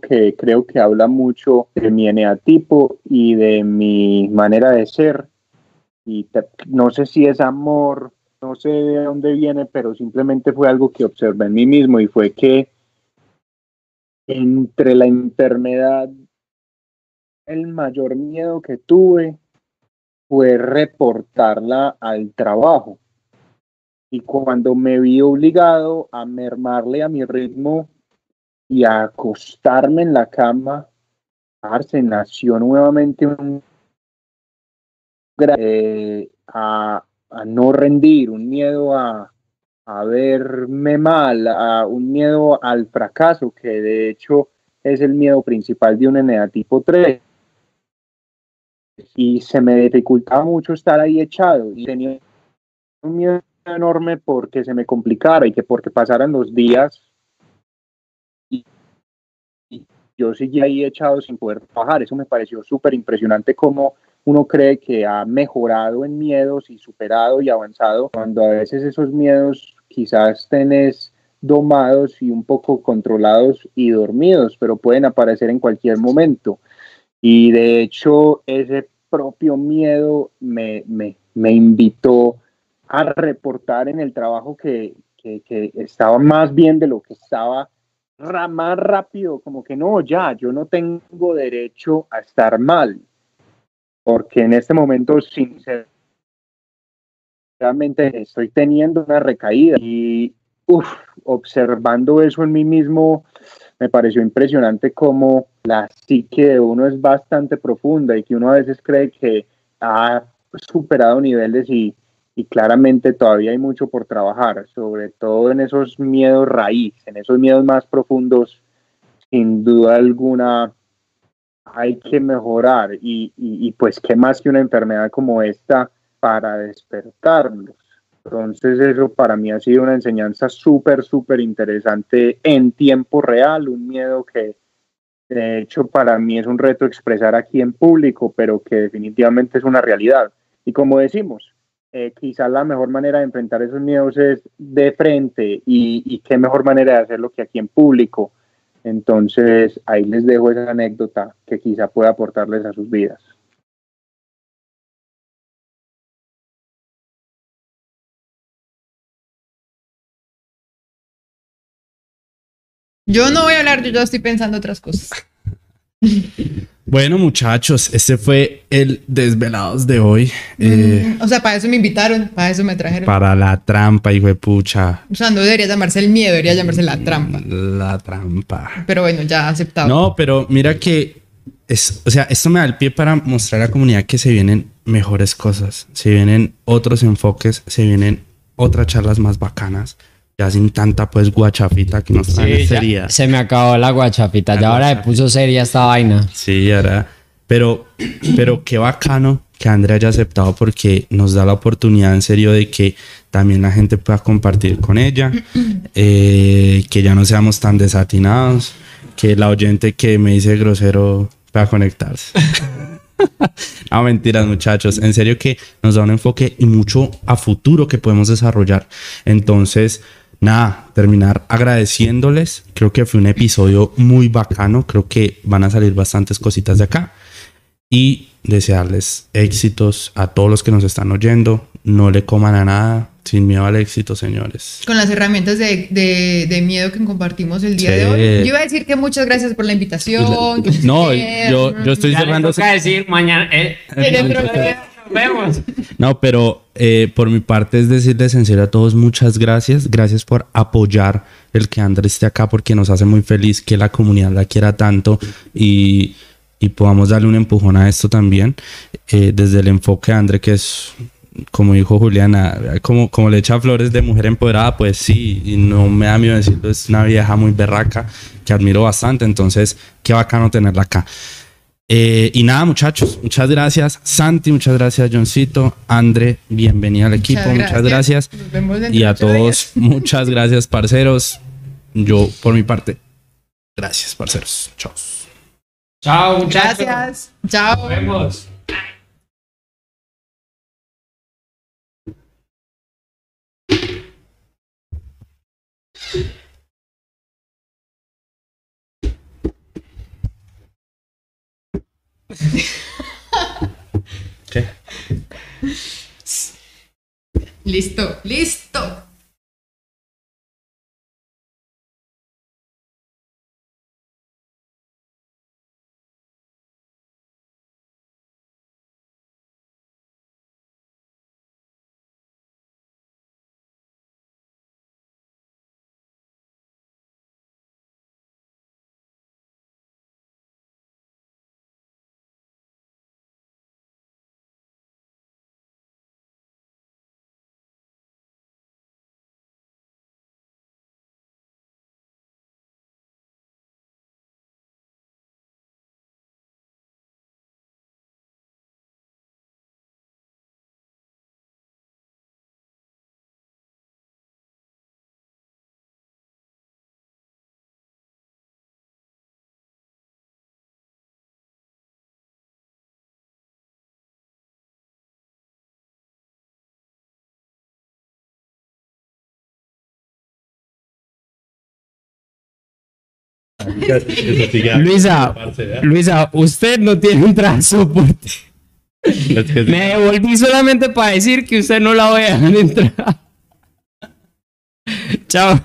que creo que habla mucho de mi eneatipo y de mi manera de ser. Y te- no sé si es amor, no sé de dónde viene, pero simplemente fue algo que observé en mí mismo y fue que entre la enfermedad, el mayor miedo que tuve fue reportarla al trabajo. Y cuando me vi obligado a mermarle a mi ritmo y a acostarme en la cama, parce, nació nuevamente un eh, a, no rendir, un miedo a, a verme mal, a un miedo al fracaso, que de hecho es el miedo principal de un eneatipo 3. Y se me dificultaba mucho estar ahí echado y tenía un miedo enorme porque se me complicara y que porque pasaran los días y, y yo seguía ahí echado sin poder trabajar. Eso me pareció súper impresionante como uno cree que ha mejorado en miedos y superado y avanzado cuando a veces esos miedos quizás tenés domados y un poco controlados y dormidos, pero pueden aparecer en cualquier momento. Y de hecho ese propio miedo me, me, me invitó a reportar en el trabajo que, que, estaba más bien de lo que estaba más rápido, como que no, ya, yo no tengo derecho a estar mal, porque en este momento sinceramente estoy teniendo una recaída y observando eso en mí mismo me pareció impresionante como la psique de uno es bastante profunda y que uno a veces cree que ha superado niveles y, y claramente todavía hay mucho por trabajar, sobre todo en esos miedos raíz, en esos miedos más profundos, sin duda alguna hay que mejorar y, y, pues qué más que una enfermedad como esta para despertarlos. Entonces eso para mí ha sido una enseñanza súper, súper interesante en tiempo real, un miedo que de hecho para mí es un reto expresar aquí en público, pero que definitivamente es una realidad. Y como decimos, eh, quizás la mejor manera de enfrentar esos miedos es de frente y, y qué mejor manera de hacerlo que aquí en público. Entonces ahí les dejo esa anécdota que quizá pueda aportarles a sus vidas. Yo no voy a hablar, yo ya estoy pensando otras cosas. Bueno, muchachos, este fue el Desvelados de hoy. Eh, Mm, o sea, para eso me invitaron, para eso me trajeron. para la trampa, hijo de pucha. O sea, no debería llamarse el miedo, debería llamarse la trampa. La trampa. Pero bueno, ya aceptado. No, pero mira que es, o sea, esto me da el pie para mostrar a la comunidad que se vienen mejores cosas, se vienen otros enfoques, se vienen otras charlas más bacanas, ya sin tanta pues guachafita que nos traen Sí, se me acabó la guachapita. La Ya ahora le puso seria esta vaina. Sí, ahora, pero, pero qué bacano que Andrea haya aceptado porque nos da la oportunidad en serio de que también la gente pueda compartir con ella, eh, que ya no seamos tan desatinados, que la oyente que me dice grosero pueda conectarse. no, mentiras, muchachos. En serio que nos da un enfoque y mucho a futuro que podemos desarrollar. Entonces, nada, terminar agradeciéndoles. Creo que fue un episodio muy bacano. Creo que van a salir bastantes cositas de acá. Y desearles éxitos a todos los que nos están oyendo. No le coman a nada. Sin miedo al éxito, señores. Con las herramientas de, de- de miedo que compartimos el día Sí. de hoy. Yo iba a decir que muchas gracias por la invitación. se No, yo, yo estoy Ya le cerrando. toca decir mañana. eh, No, pero eh, por mi parte es decirles en serio a todos muchas gracias. Gracias por apoyar el que Andrés esté acá porque nos hace muy feliz que la comunidad la quiera tanto y, y podamos darle un empujón a esto también. eh, desde el enfoque de André, que es, como dijo Juliana, como, como le echa flores de mujer empoderada, pues sí, y no me da miedo decirlo, es una vieja muy berraca que admiro bastante. Entonces, qué bacano tenerla acá. Eh, y nada, muchachos, muchas gracias. Santi, muchas gracias, Johncito. André, bienvenida al equipo, muchas gracias. Nos vemos dentro Y a todos, días. muchas gracias, parceros. Yo, por mi parte, gracias, parceros. Chao. Chao, muchachos. Gracias. Chao. Nos vemos. Listo, listo. Luisa, Luisa, usted no tiene un transporte. Me devolví solamente para decir que usted no la voy a dejar entrar. Chao.